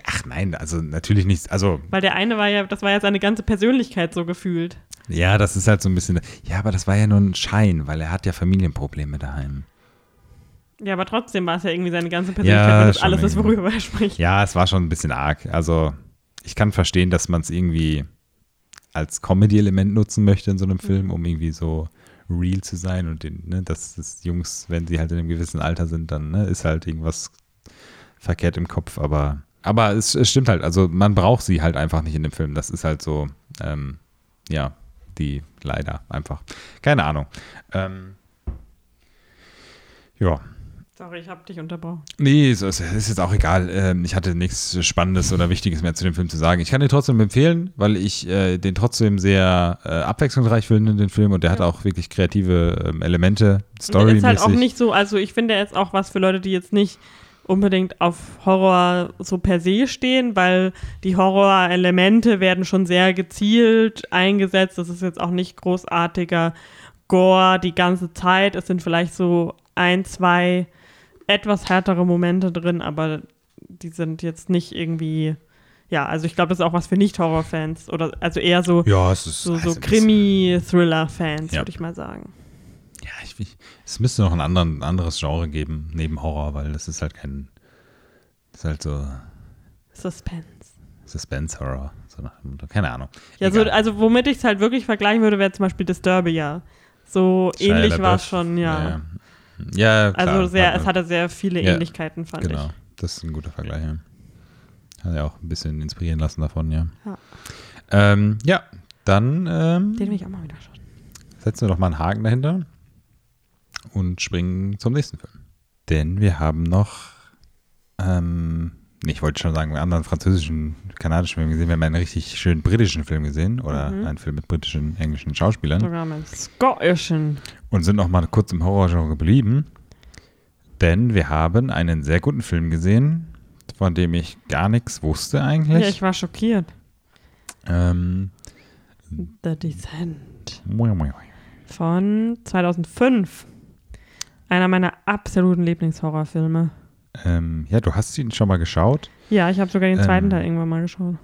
Ach nein, also natürlich nicht. Also Weil der eine war ja, das war ja seine ganze Persönlichkeit so gefühlt. Ja, das ist halt so ein bisschen. Ja, aber das war ja nur ein Schein, weil er hat ja Familienprobleme daheim. Ja, aber trotzdem war es ja irgendwie seine ganze Persönlichkeit, ja, das alles ist, worüber er spricht. Ja, es war schon ein bisschen arg. Also, ich kann verstehen, dass man es irgendwie als Comedy-Element nutzen möchte in so einem. Film, um irgendwie so real zu sein und den, ne, dass das Jungs, wenn sie halt in einem gewissen Alter sind, dann ne, ist halt irgendwas verkehrt im Kopf, aber aber es, es, stimmt halt, also man braucht sie halt einfach nicht in dem Film. Das ist halt so, ähm, ja, die leider einfach. Keine Ahnung. Ähm, ja. Sorry, ich habe dich unterbrochen. Nee, es ist jetzt auch egal. Ähm, ich hatte nichts Spannendes oder Wichtiges mehr zu dem Film zu sagen. Ich kann den trotzdem empfehlen, weil ich äh, den trotzdem sehr äh, abwechslungsreich finde, den Film. Und der ja. hat auch wirklich kreative ähm, Elemente, Story. Ist halt auch nicht so, also ich finde, er ist auch was für Leute, die jetzt nicht unbedingt auf Horror so per se stehen, weil die Horror-Elemente werden schon sehr gezielt eingesetzt. Das ist jetzt auch nicht großartiger Gore die ganze Zeit. Es sind vielleicht so ein, zwei etwas härtere Momente drin, aber die sind jetzt nicht irgendwie. Ja, also ich glaube, das ist auch was für Nicht-Horror-Fans oder also eher so, ja, so, so Krimi-Thriller-Fans, ja. würde ich mal sagen. Ja, ich, ich, es müsste noch ein anderen, anderes Genre geben, neben Horror, weil das ist halt kein. Das ist halt so. Suspense. Suspense-Horror. So keine Ahnung. Ja, so, also womit ich es halt wirklich vergleichen würde, wäre zum Beispiel Disturbia. So Shia ähnlich war es schon, ja. Ja, ja klar, Also sehr, es hatte sehr viele Ähnlichkeiten, fand genau. ich. Genau, das ist ein guter Vergleich, ja. Hat ja auch ein bisschen inspirieren lassen davon, ja. Ja, ähm, ja dann. Ähm, Den will ich auch mal wieder schauen. Setzen wir doch mal einen Haken dahinter und springen zum nächsten Film. Denn wir haben noch, ähm, ich wollte schon sagen, einen anderen französischen, kanadischen Film gesehen. Wir haben einen richtig schönen britischen Film gesehen oder mhm. einen Film mit britischen, englischen Schauspielern. Sogar mit skottischen. Und sind noch mal kurz im Horrorgenre geblieben. Denn wir haben einen sehr guten Film gesehen, von dem ich gar nichts wusste eigentlich. Ja, ich war schockiert. Ähm, The Descent. Von 2005. Einer meiner absoluten Lieblingshorrorfilme. Ähm, ja, du hast ihn schon mal geschaut? Ja, ich habe sogar den zweiten ähm, Teil irgendwann mal geschaut.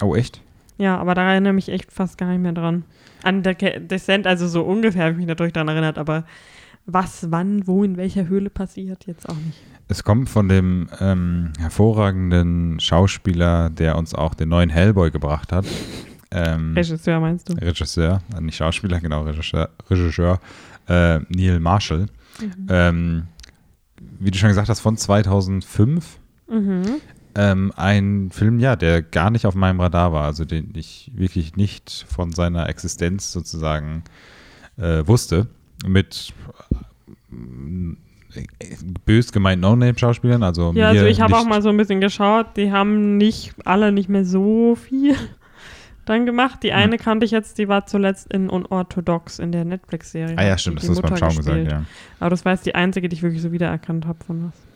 Oh, echt? Ja, aber da erinnere ich mich echt fast gar nicht mehr dran. An der Descent, also so ungefähr habe ich mich natürlich daran erinnert, aber was, wann, wo, in welcher Höhle passiert, jetzt auch nicht. Es kommt von dem ähm, hervorragenden Schauspieler, der uns auch den neuen Hellboy gebracht hat. Ähm, Regisseur meinst du? Regisseur, nicht Schauspieler, genau, Regisseur, Regisseur äh, Neil Marshall. Mhm. Ähm, wie du schon gesagt hast, von 2005. Mhm. Ähm, ein Film, ja, der gar nicht auf meinem Radar war, also den ich wirklich nicht von seiner Existenz sozusagen äh, wusste. Mit äh, bös gemeint No-Name-Schauspielern. Also Ja, also ich habe auch mal so ein bisschen geschaut, die haben nicht alle nicht mehr so viel dann gemacht. Hm. Die eine kannte ich jetzt, die war zuletzt in Unorthodox in der Netflix-Serie. Ah ja, stimmt, das du beim Schauen gesagt, gespielt. ja. Aber das war jetzt die einzige, die ich wirklich so wiedererkannt habe von was.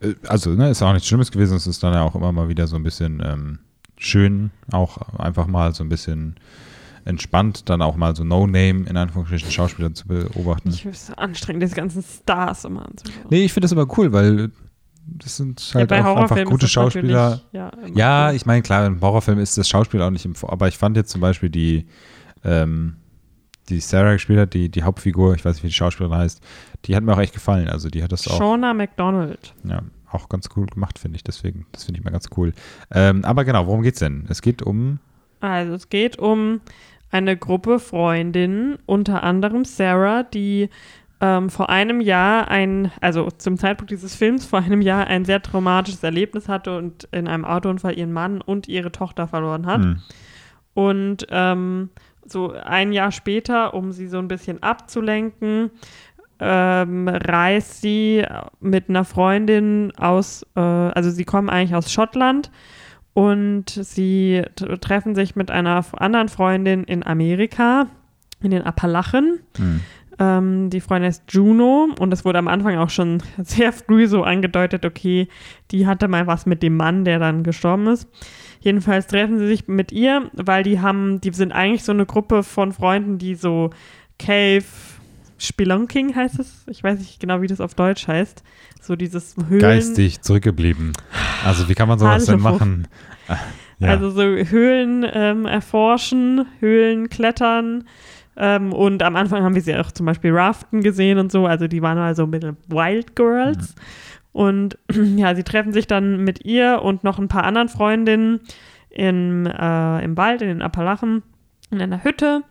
Äh, Also, ne, ist auch nichts Schlimmes gewesen. Es ist dann ja auch immer mal wieder so ein bisschen ähm, schön, auch einfach mal so ein bisschen entspannt, dann auch mal so No-Name in Anführungsstrichen Schauspieler zu beobachten. Ich finde es so anstrengend, diese ganzen Stars immer anzuschauen. Nee, ich finde das aber cool, weil das sind halt ja, auch einfach gute Schauspieler. Ja, Ja, cool. ich meine, klar, im Horrorfilm ist das Schauspiel auch nicht im Vor aber ich fand jetzt zum Beispiel die, ähm, die Sarah gespielt hat, die, die Hauptfigur, ich weiß nicht, wie die Schauspielerin heißt, die hat mir auch echt gefallen. Also die hat das auch, Shauna McDonald. ja, auch ganz cool gemacht, finde ich. Deswegen, das finde ich mal ganz cool. Ähm, aber genau, worum geht's denn? Es geht um, Also es geht um eine Gruppe Freundinnen, unter anderem Sarah, die ähm, vor einem Jahr ein, also zum Zeitpunkt dieses Films vor einem Jahr ein sehr traumatisches Erlebnis hatte und in einem Autounfall ihren Mann und ihre Tochter verloren hat. hm, Und ähm, so ein Jahr später, um sie so ein bisschen abzulenken, ähm, reist sie mit einer Freundin aus, äh, also sie kommen eigentlich aus Schottland und sie treffen sich mit einer anderen Freundin in Amerika, in den Appalachen. hm. Ähm, die Freundin ist Juno und es wurde am Anfang auch schon sehr früh so angedeutet, okay, die hatte mal was mit dem Mann, der dann gestorben ist. Jedenfalls treffen sie sich mit ihr, weil die haben, die sind eigentlich so eine Gruppe von Freunden, die so Cave Spelunking heißt es. Ich weiß nicht genau, wie das auf Deutsch heißt. So dieses Höhlen. geistig zurückgeblieben. Also wie kann man sowas denn machen? Ah, Ja. Also so Höhlen ähm, erforschen, Höhlen klettern. Ähm, und am Anfang haben wir sie auch zum Beispiel Raften gesehen und so. Also die waren also mit den Wild Girls. Und ja, sie treffen sich dann mit ihr und noch ein paar anderen Freundinnen im, äh, im Wald, in den Appalachen, in einer Hütte.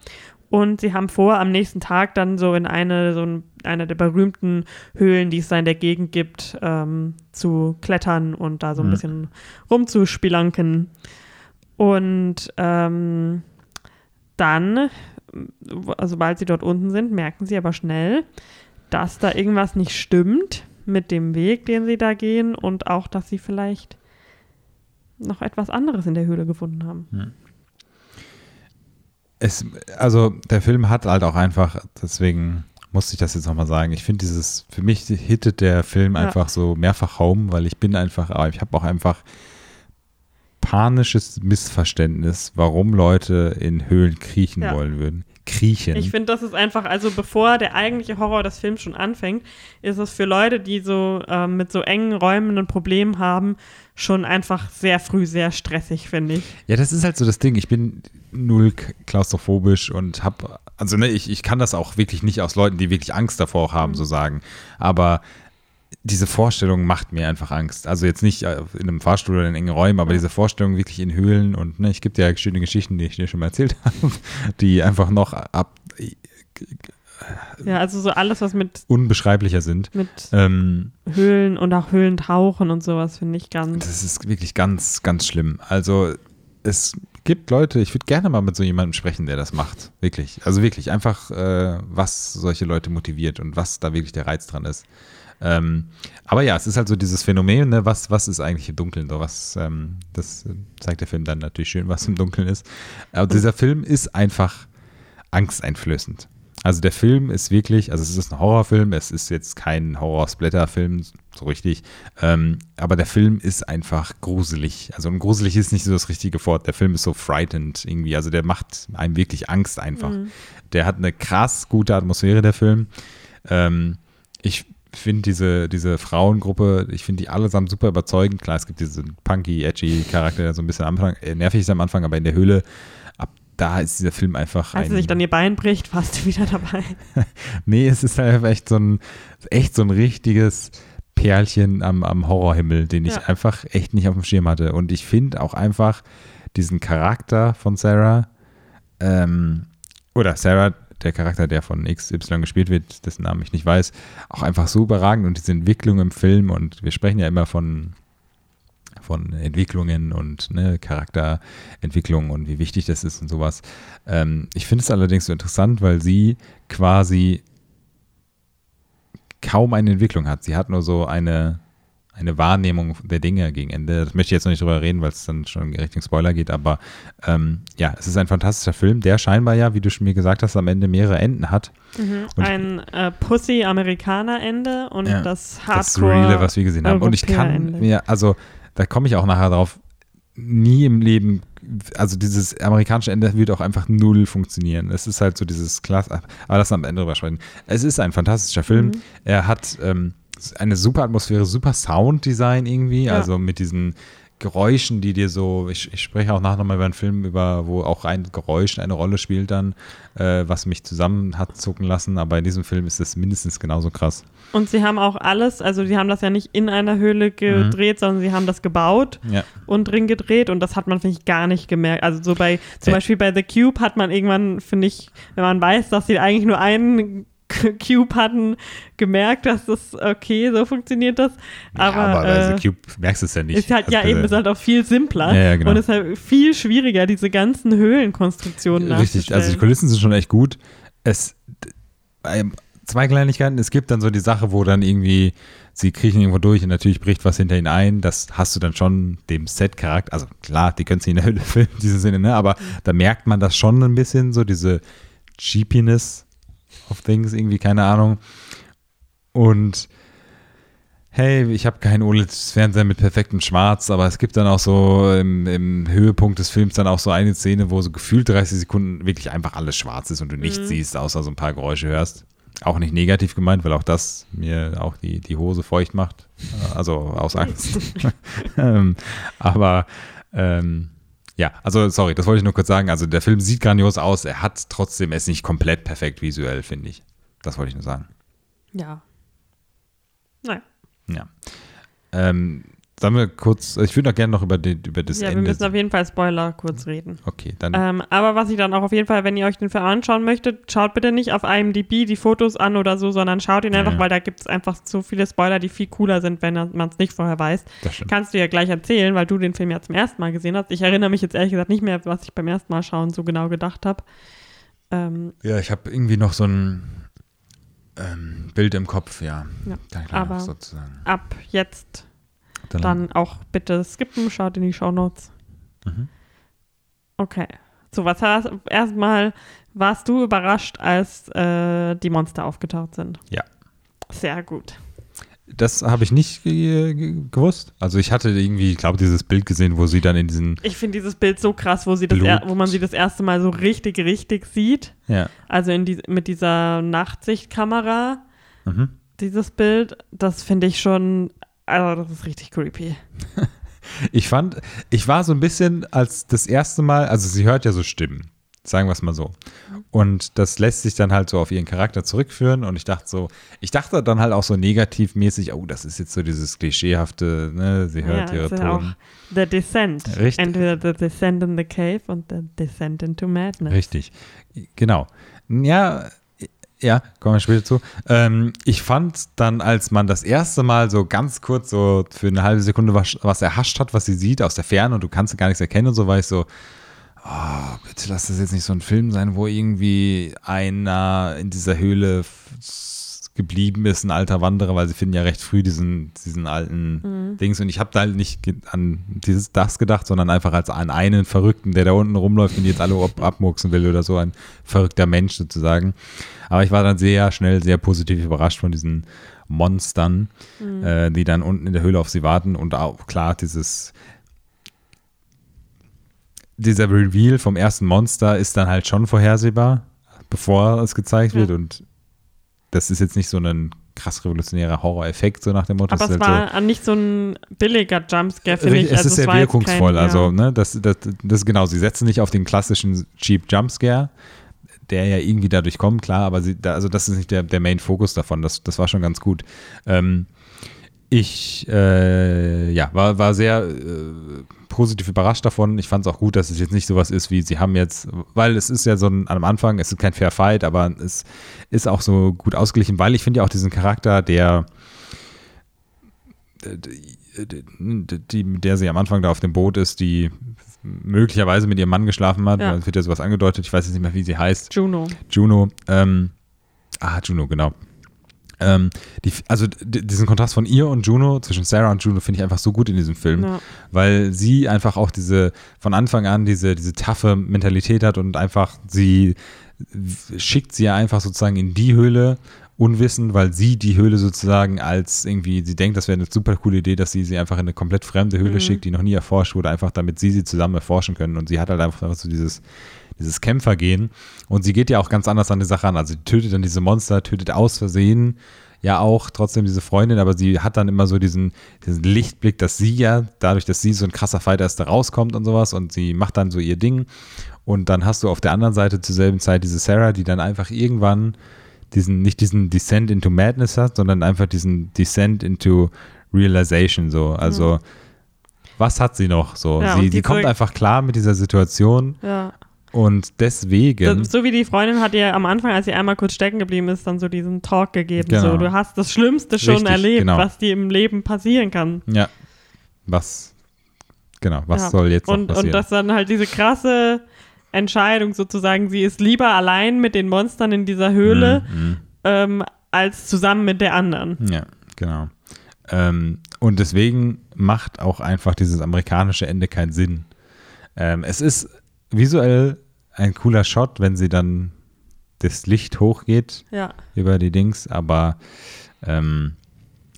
Und sie haben vor, am nächsten Tag dann so in eine, so ein, eine der berühmten Höhlen, die es da in der Gegend gibt, ähm, zu klettern und da so ein Mhm. bisschen rumzuspilanken. Und ähm, dann, also sobald sie dort unten sind, merken sie aber schnell, dass da irgendwas nicht stimmt mit dem Weg, den sie da gehen und auch, dass sie vielleicht noch etwas anderes in der Höhle gefunden haben. Es, also der Film hat halt auch einfach, deswegen musste ich das jetzt nochmal sagen. Ich finde dieses, für mich hittet der Film Ja. einfach so mehrfach home, weil ich bin einfach, aber ich habe auch einfach panisches Missverständnis, warum Leute in Höhlen kriechen Ja. wollen würden. Kriechen. Ich finde, das ist einfach, also bevor der eigentliche Horror des Films schon anfängt, ist es für Leute, die so ähm, mit so engen Räumen ein Problem haben, schon einfach sehr früh sehr stressig, finde ich. Ja, das ist halt so das Ding. Ich bin null klaustrophobisch und habe, also ne, ich, ich kann das auch wirklich nicht aus Leuten, die wirklich Angst davor auch haben, so sagen. Aber diese Vorstellung macht mir einfach Angst. Also jetzt nicht äh, in einem Fahrstuhl oder in engen Räumen, aber diese Vorstellung wirklich in Höhlen und ne, ich gebe dir ja schöne Geschichten, die ich dir schon mal erzählt habe, die einfach noch ab Ja, also so alles, was mit, unbeschreiblicher sind. mit Ähm, Höhlen und auch Höhlentauchen und sowas finde ich ganz. Das ist wirklich ganz, ganz schlimm. Also es gibt Leute, ich würde gerne mal mit so jemandem sprechen, der das macht. Wirklich. Also wirklich, einfach, äh, was solche Leute motiviert und was da wirklich der Reiz dran ist. Ähm, aber ja, es ist halt so dieses Phänomen, ne, was, was ist eigentlich im Dunkeln so? Was, ähm, das äh, zeigt der Film dann natürlich schön, was im Dunkeln ist. Aber dieser Film ist einfach angsteinflößend. Also der Film ist wirklich, also es ist ein Horrorfilm, es ist jetzt kein Horror-Splatter-Film, so richtig, ähm, aber der Film ist einfach gruselig. Also und gruselig ist nicht so das richtige Wort, der Film ist so frightened irgendwie, also der macht einem wirklich Angst einfach. Der hat eine krass gute Atmosphäre, der Film. Ähm, ich finde diese, diese Frauengruppe, ich finde die allesamt super überzeugend. Klar, es gibt diesen punky, edgy Charakter, der so ein bisschen am Anfang, äh, nervig ist am Anfang, aber in der Höhle, ab da ist dieser Film einfach Als ein, sie sich dann ihr Bein bricht, warst du wieder dabei. Nee, es ist einfach echt so ein, echt so ein richtiges Perlchen am, am Horrorhimmel, den ich Ja. einfach echt nicht auf dem Schirm hatte. Und ich finde auch einfach diesen Charakter von Sarah, ähm, oder Sarah, der Charakter, der von XY gespielt wird, dessen Namen ich nicht weiß, auch einfach so überragend und diese Entwicklung im Film und wir sprechen ja immer von von Entwicklungen und ne, Charakterentwicklung und wie wichtig das ist und sowas. Ähm, ich finde es allerdings so interessant, weil sie quasi kaum eine Entwicklung hat. Sie hat nur so eine, eine Wahrnehmung der Dinge gegen Ende. Das möchte ich jetzt noch nicht drüber reden, weil es dann schon in Richtung Spoiler geht, aber ähm, ja, es ist ein fantastischer Film, der scheinbar ja, wie du schon mir gesagt hast, am Ende mehrere Enden hat. Mhm. Ein äh, Pussy-Amerikaner-Ende und Ja, das Das Hardcore. Reale, was wir gesehen haben. Und ich kann mir, also da komme ich auch nachher drauf, nie im Leben, also dieses amerikanische Ende wird auch einfach null funktionieren. Es ist halt so dieses Klasse, aber lass uns am Ende drüber sprechen. Es ist ein fantastischer Film. Mhm. Er hat ähm, eine super Atmosphäre, super Sounddesign irgendwie, Ja. also mit diesen Geräuschen, die dir so, ich, ich spreche auch nachher nochmal über einen Film, über, wo auch ein Geräusch eine Rolle spielt dann, äh, was mich zusammen hat zucken lassen, aber in diesem Film ist es mindestens genauso krass. Und sie haben auch alles, also sie haben das ja nicht in einer Höhle gedreht, sondern sie haben das gebaut Ja. und drin gedreht und das hat man, finde ich, gar nicht gemerkt. Also so bei, zum Äh. Beispiel bei The Cube hat man irgendwann, finde ich, wenn man weiß, dass sie eigentlich nur einen Cube hatten, gemerkt, dass das okay, so funktioniert das. Aber, ja, aber bei äh, Cube merkst du es ja nicht. ist halt, ja, Also, eben, ist halt auch viel simpler Ja, ja, genau. und ist halt viel schwieriger, diese ganzen Höhlenkonstruktionen Richtig, also die. Kulissen sind schon echt gut. Es ähm, zwei Kleinigkeiten. Es gibt dann so die Sache, wo dann irgendwie sie kriechen irgendwo durch und natürlich bricht was hinter ihnen ein. Das hast du dann schon dem Set-Charakter. Also klar, die können sie in der Hölle filmen, in diesem Sinne, ne? Aber da merkt man das schon ein bisschen, so diese Cheapiness of things, irgendwie, keine Ahnung. Und hey, ich habe keinen OLED-Fernseher mit perfektem Schwarz, aber es gibt dann auch so im, im Höhepunkt des Films dann auch so eine Szene, wo so gefühlt 30 Sekunden wirklich einfach alles schwarz ist und du nichts siehst, außer so ein paar Geräusche hörst. Auch nicht negativ gemeint, weil auch das mir auch die, die Hose feucht macht. Also aus Angst. ähm, aber ähm, ja, also sorry, das wollte ich nur kurz sagen. Also der Film sieht grandios aus, er hat trotzdem, er ist nicht komplett perfekt visuell, finde ich. Das wollte ich nur sagen. Ja. Nein. Ja. Ähm, sollen wir kurz, ich würde noch gerne noch über, die, über das Ja, wir Ende. müssen auf jeden Fall Spoiler kurz reden. okay, dann. Ähm, aber was ich dann auch auf jeden Fall, wenn ihr euch den Film anschauen möchtet, schaut bitte nicht auf IMDb die Fotos an oder so, sondern schaut ihn einfach, Ja. weil da gibt es einfach so viele Spoiler, die viel cooler sind, wenn man es nicht vorher weiß. das. Kannst du ja gleich erzählen, weil du den Film ja zum ersten Mal gesehen hast. Ich erinnere mich jetzt ehrlich gesagt nicht mehr, was ich beim ersten Mal schauen so genau gedacht habe. Ähm, Ja, ich habe irgendwie noch so ein ähm, Bild im Kopf, ja. Ja, aber- sozusagen. ab jetzt dann auch bitte skippen, schaut in die Shownotes. Mhm. Okay. So, was hast erstmal warst du überrascht, als äh, die Monster aufgetaucht sind? Ja. Sehr gut. Das habe ich nicht ge ge gewusst. Also ich hatte irgendwie, ich glaube, dieses Bild gesehen, wo sie dann in diesen, Ich finde dieses Bild so krass, wo sie das er, wo man sie das erste Mal so richtig, richtig sieht. ja, Also in die, mit dieser Nachtsichtkamera, mhm. dieses Bild, das finde ich schon, also das ist richtig creepy. Ich fand, ich war so ein bisschen als das erste Mal, also sie hört ja so Stimmen, sagen wir es mal so. Und das lässt sich dann halt so auf ihren Charakter zurückführen und ich dachte so, ich dachte dann halt auch so negativmäßig, oh, das ist jetzt so dieses klischeehafte, ne, sie hört ja, ihre auch Ton. The Descent. Richtig. Entweder The Descent in the Cave und The Descent into Madness. Richtig, genau. Ja, ja, kommen wir später zu. Ähm, ich fand dann, als man das erste Mal so ganz kurz so für eine halbe Sekunde was, was erhascht hat, was sie sieht aus der Ferne und du kannst gar nichts erkennen und so, war ich so, oh, bitte lass das jetzt nicht so ein Film sein, wo irgendwie einer in dieser Höhle geblieben ist, ein alter Wanderer, weil sie finden ja recht früh diesen, diesen alten Dings und ich habe da halt nicht an dieses das gedacht, sondern einfach als an einen Verrückten, der da unten rumläuft und die jetzt alle ab abmurksen will oder so, ein verrückter Mensch sozusagen. Aber ich war dann sehr schnell, sehr positiv überrascht von diesen Monstern, äh, die dann unten in der Höhle auf sie warten und auch klar dieses dieser Reveal vom ersten Monster ist dann halt schon vorhersehbar, bevor es gezeigt Ja. wird und das ist jetzt nicht so ein krass revolutionärer Horror-Effekt, so nach dem Motto. Aber es halt war nicht so ein billiger Jumpscare, so, finde ich. es Also ist sehr wirkungsvoll, kein, also Ja. ne, das, das, das genau, sie setzen nicht auf den klassischen Cheap Jumpscare, der ja irgendwie dadurch kommt, klar, aber sie, da, also das ist nicht der, der Main-Fokus davon, das, das war schon ganz gut. Ähm, ich äh, ja, war, war sehr äh, positiv überrascht davon. Ich fand es auch gut, dass es jetzt nicht sowas ist wie, sie haben jetzt, weil es ist ja so ein, am Anfang, es ist kein Fair Fight, aber es ist auch so gut ausgeglichen, weil ich finde ja auch diesen Charakter, der die, mit der sie am Anfang da auf dem Boot ist, die möglicherweise mit ihrem Mann geschlafen hat. Ja. Es wird ja sowas angedeutet. Ich weiß jetzt nicht mehr, wie sie heißt. Juno. Juno. Ähm, ah, Juno, genau. Ähm, die, also diesen Kontrast von ihr und Juno, zwischen Sarah und Juno, finde ich einfach so gut in diesem Film, Ja. weil sie einfach auch diese, von Anfang an diese, diese taffe Mentalität hat und einfach sie schickt sie ja einfach sozusagen in die Höhle, unwissend, weil sie die Höhle sozusagen als irgendwie, sie denkt, das wäre eine super coole Idee, dass sie sie einfach in eine komplett fremde Höhle Mhm. schickt, die noch nie erforscht wurde, einfach damit sie sie zusammen erforschen können und sie hat halt einfach so dieses, dieses Kämpfergehen. Und sie geht ja auch ganz anders an die Sache an, also sie tötet dann diese Monster, tötet aus Versehen ja auch trotzdem diese Freundin, aber sie hat dann immer so diesen, diesen Lichtblick, dass sie ja, dadurch, dass sie so ein krasser Fighter ist, da rauskommt und sowas und sie macht dann so ihr Ding. Und dann hast du auf der anderen Seite zur selben Zeit diese Sarah, die dann einfach irgendwann diesen, nicht diesen Descent into Madness hat, sondern einfach diesen Descent into Realization, so, also was hat sie noch? So, Ja, sie, sie kommt einfach klar mit dieser Situation. Ja. Und deswegen. So, so wie die Freundin hat ihr am Anfang, als sie einmal kurz stecken geblieben ist, dann so diesen Talk gegeben. Genau. So, du hast das Schlimmste schon Richtig, erlebt, genau. was dir im Leben passieren kann. Ja. Was, genau, was Ja. soll jetzt und, passieren? und das dann halt diese krasse Entscheidung sozusagen, sie ist lieber allein mit den Monstern in dieser Höhle, Mhm, ähm, als zusammen mit der anderen. Ja, genau. Ähm, und deswegen macht auch einfach dieses amerikanische Ende keinen Sinn. Ähm, es ist visuell ein cooler Shot, wenn sie dann das Licht hochgeht Ja. über die Dings, aber ähm,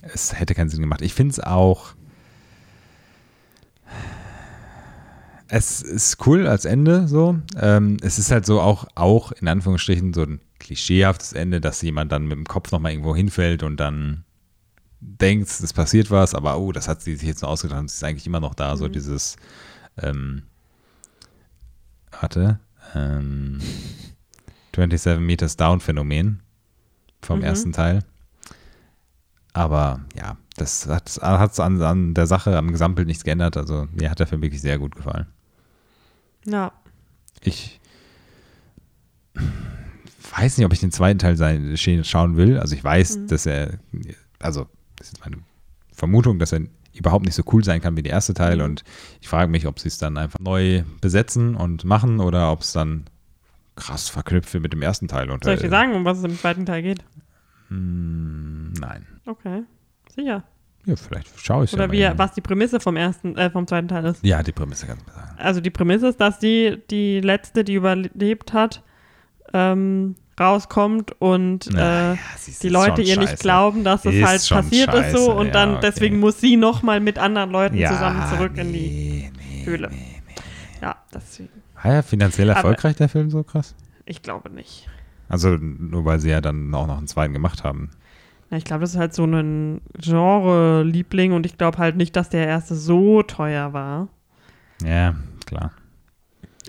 es hätte keinen Sinn gemacht. Ich finde es auch. Es ist cool als Ende so. Ähm, es ist halt so auch, auch in Anführungsstrichen so ein klischeehaftes Ende, dass jemand dann mit dem Kopf nochmal irgendwo hinfällt und dann denkt, es passiert was, aber oh, das hat sie sich jetzt nur ausgedacht und sie ist eigentlich immer noch da. So dieses, ähm, warte, ähm, 27 Meters Down Phänomen vom Mhm. ersten Teil. Aber ja, das hat es an, an der Sache, am Gesamtbild nichts geändert. Also mir hat der Film wirklich sehr gut gefallen. Ja. Ich weiß nicht, ob ich den zweiten Teil sein, schauen will. Also ich weiß, Mhm. dass er, also das ist meine Vermutung, dass er überhaupt nicht so cool sein kann wie der erste Teil. Mhm. Und ich frage mich, ob sie es dann einfach neu besetzen und machen oder ob es dann krass verknüpft wird mit dem ersten Teil. Und, Soll ich dir äh, sagen, um was es im zweiten Teil geht? hm, Nein. Okay. Sicher. Ja, vielleicht schaue ich Oder wie, was die Prämisse vom ersten, äh, vom zweiten Teil ist. Ja, die Prämisse kannst du mir sagen. Also die Prämisse ist, dass die, die letzte, die überlebt hat, ähm, rauskommt und Na, äh, ja, die Leute ihr nicht scheiße. glauben, dass es Ist halt passiert ist so scheiße, und ja, dann okay. deswegen muss sie nochmal mit anderen Leuten Ja, zusammen zurück in die nee, nee, Höhle. Nee, nee. Ja, deswegen. War ja finanziell Aber- erfolgreich, der Film, so krass? Ich glaube nicht. Also nur weil sie ja dann auch noch einen zweiten gemacht haben. Ja, ich glaube, das ist halt so ein Genre-Liebling und ich glaube halt nicht, dass der erste so teuer war. Ja, klar.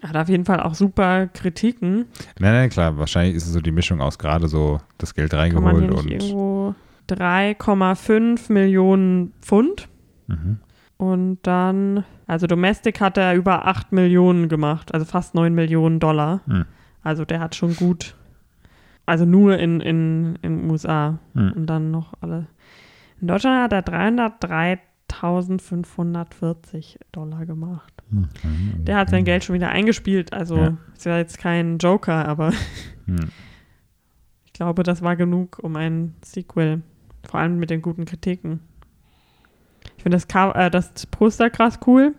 Hat auf jeden Fall auch super Kritiken. Nein, nein, klar. Wahrscheinlich ist es so die Mischung aus gerade so das Geld reingeholt und. irgendwo 3,5 Millionen Pfund. Mhm. Und dann, also Domestic hat er über 8 Millionen gemacht, also fast 9 Millionen Dollar. Hm. Also der hat schon gut, also nur in, in, in den USA Hm. und dann noch alle. In Deutschland hat er 303.540 Dollar gemacht. Mhm. Der hat sein Geld schon wieder eingespielt, also Ja. ist ja jetzt kein Joker, aber Hm. ich glaube, das war genug um ein Sequel. Vor allem mit den guten Kritiken. Ich finde das, äh, das Poster krass cool.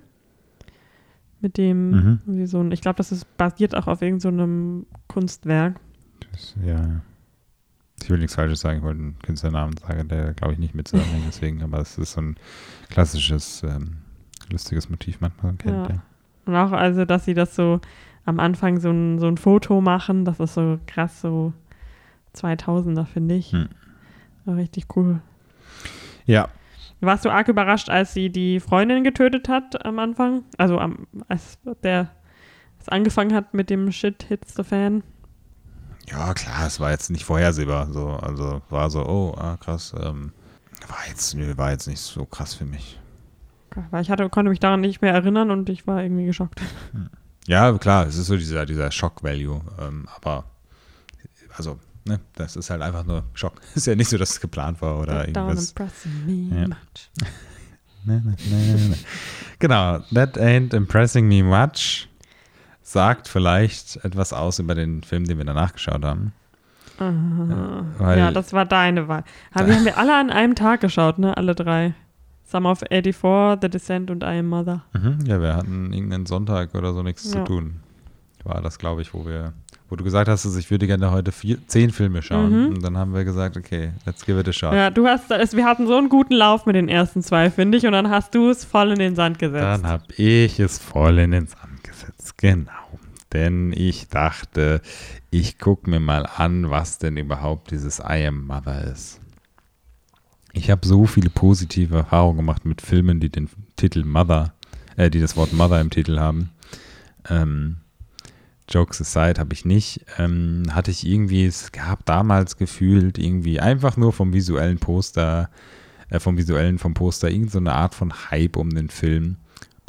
Mit dem, Mhm. so ein, ich glaube, das ist basiert auch auf irgendeinem Kunstwerk. Das, ja. Ich will nichts Falsches sagen, ich wollte einen Künstlernamen sagen, der glaube ich nicht mit zusammenhängt, deswegen, aber es ist so ein klassisches, ähm, lustiges Motiv manchmal kennt, Ja. ja. Und auch also, dass sie das so am Anfang so ein, so ein Foto machen, das ist so krass, so 2000er, finde ich. Hm. Richtig cool. Ja, Warst du arg überrascht, als sie die Freundin getötet hat am Anfang? Also am, als der es angefangen hat mit dem Shit hits the fan. Ja, klar, es war jetzt nicht vorhersehbar. So, also war so, oh, ah, krass. Ähm, war jetzt, nö, war jetzt nicht so krass für mich. Weil ich hatte, konnte mich daran nicht mehr erinnern und ich war irgendwie geschockt. Ja, klar, es ist so dieser, dieser Shock-Value. Ähm, aber, also, ne, das ist halt einfach nur Schock. Ist ja nicht so, dass es geplant war oder Down irgendwas. me Ja. much. Ne, ne, ne, ne. Genau, that ain't impressing me much. Sagt vielleicht etwas aus über den Film, den wir danach geschaut haben. Aha. ja, das war deine Wahl. Aber wir haben wir alle an einem Tag geschaut, ne? Alle drei. Summer of 84, The Descent und I Am Mother. Mhm, ja, wir hatten irgendeinen Sonntag oder so nichts zu Ja. tun. War das, glaube ich, wo wir, wo du gesagt hast, dass ich würde gerne heute vier, zehn Filme schauen. Mhm. Und dann haben wir gesagt, okay, let's give it a shot. Ja, du hast, wir hatten so einen guten Lauf mit den ersten zwei, finde ich, und dann hast du es voll in den Sand gesetzt. Dann habe ich es voll in den Sand gesetzt. Genau. Denn ich dachte, ich gucke mir mal an, was denn überhaupt dieses I Am Mother ist. Ich habe so viele positive Erfahrungen gemacht mit Filmen, die den Titel Mother, äh, die das Wort Mother im Titel haben. Ähm, Jokes aside habe ich nicht. Ähm, hatte ich irgendwie, es gab damals gefühlt irgendwie einfach nur vom visuellen Poster, äh, vom visuellen, vom Poster, irgendeine so Art von Hype um den Film.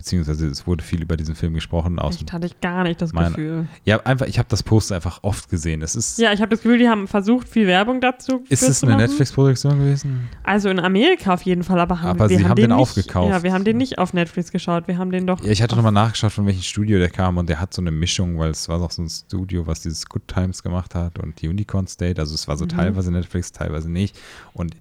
Beziehungsweise es wurde viel über diesen Film gesprochen. Aus Echt hatte ich gar nicht das Mein- Gefühl. ja, einfach, ich habe das Poster einfach oft gesehen. Es ist, Ja, ich habe das Gefühl, die haben versucht, viel Werbung dazu ist für es zu eine. Netflix-Produktion gewesen? Also in Amerika auf jeden Fall, aber, haben, Aber wir sie haben den nicht, aufgekauft. Ja, wir haben den nicht auf Netflix geschaut. Wir haben den doch. Ja, ich hatte nochmal nachgeschaut, von welchem Studio der kam und der hat so eine Mischung, weil es war doch so ein Studio, was dieses Good Times gemacht hat und Unicorn State. Also es war so Mhm. teilweise Netflix, teilweise nicht. Und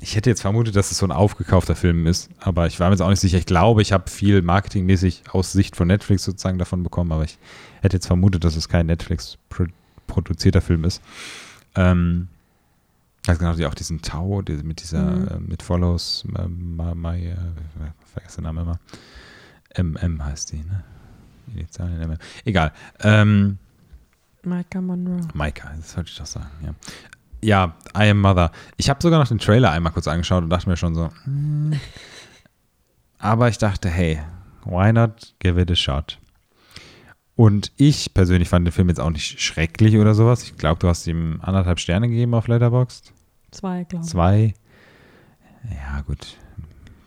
ich hätte jetzt vermutet, dass es so ein aufgekaufter Film ist, aber ich war mir jetzt auch nicht sicher. Ich glaube, ich habe viel marketingmäßig aus Sicht von Netflix sozusagen davon bekommen, aber ich hätte jetzt vermutet, dass es kein Netflix-produzierter Film ist. Ähm, also genau, die auch diesen Tau, die, mit dieser, Mhm. äh, mit Follows, äh, Ma, äh, vergesse den Namen immer. MM heißt die, ne? MM. Egal. Ähm, Micah Monroe. Maika, das wollte ich doch sagen, ja. Ja, I Am Mother. Ich habe sogar noch den Trailer einmal kurz angeschaut und dachte mir schon so, hm. aber ich dachte, hey, why not give it a shot? Und ich persönlich fand den Film jetzt auch nicht schrecklich oder sowas. Ich glaube, du hast ihm anderthalb Sterne gegeben auf Letterboxd. Zwei, glaube ich. Zwei. Ja, gut.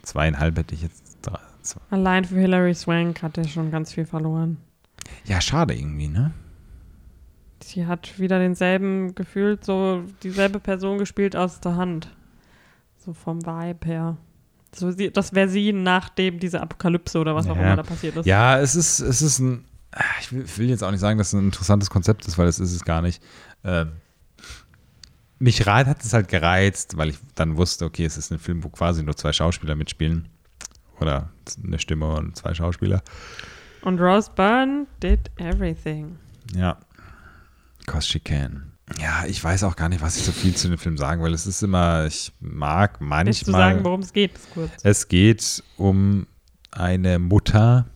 Zweieinhalb hätte ich jetzt. Drei, zwei. Allein für Hilary Swank hat er schon ganz viel verloren. Ja, schade irgendwie, ne? Sie hat wieder denselben gefühlt, so dieselbe Person gespielt aus der Hand. So vom Vibe her. So, sie, das wäre sie nachdem diese Apokalypse oder was auch Ja. immer da passiert ist. Ja, es ist, es ist ein. Ich will, jetzt auch nicht sagen, dass es ein interessantes Konzept ist, weil das ist es gar nicht. Ähm, mich hat es halt gereizt, weil ich dann wusste, okay, es ist ein Film, wo quasi nur zwei Schauspieler mitspielen. Oder eine Stimme und zwei Schauspieler. Und Rose Byrne did everything. Ja. Cause she can. Ja, ich weiß auch gar nicht, was ich so viel zu dem Film sagen will. Es ist immer, ich mag Willst du manchmal. sagen, worum es geht? Kurz. Es geht um eine Mutter,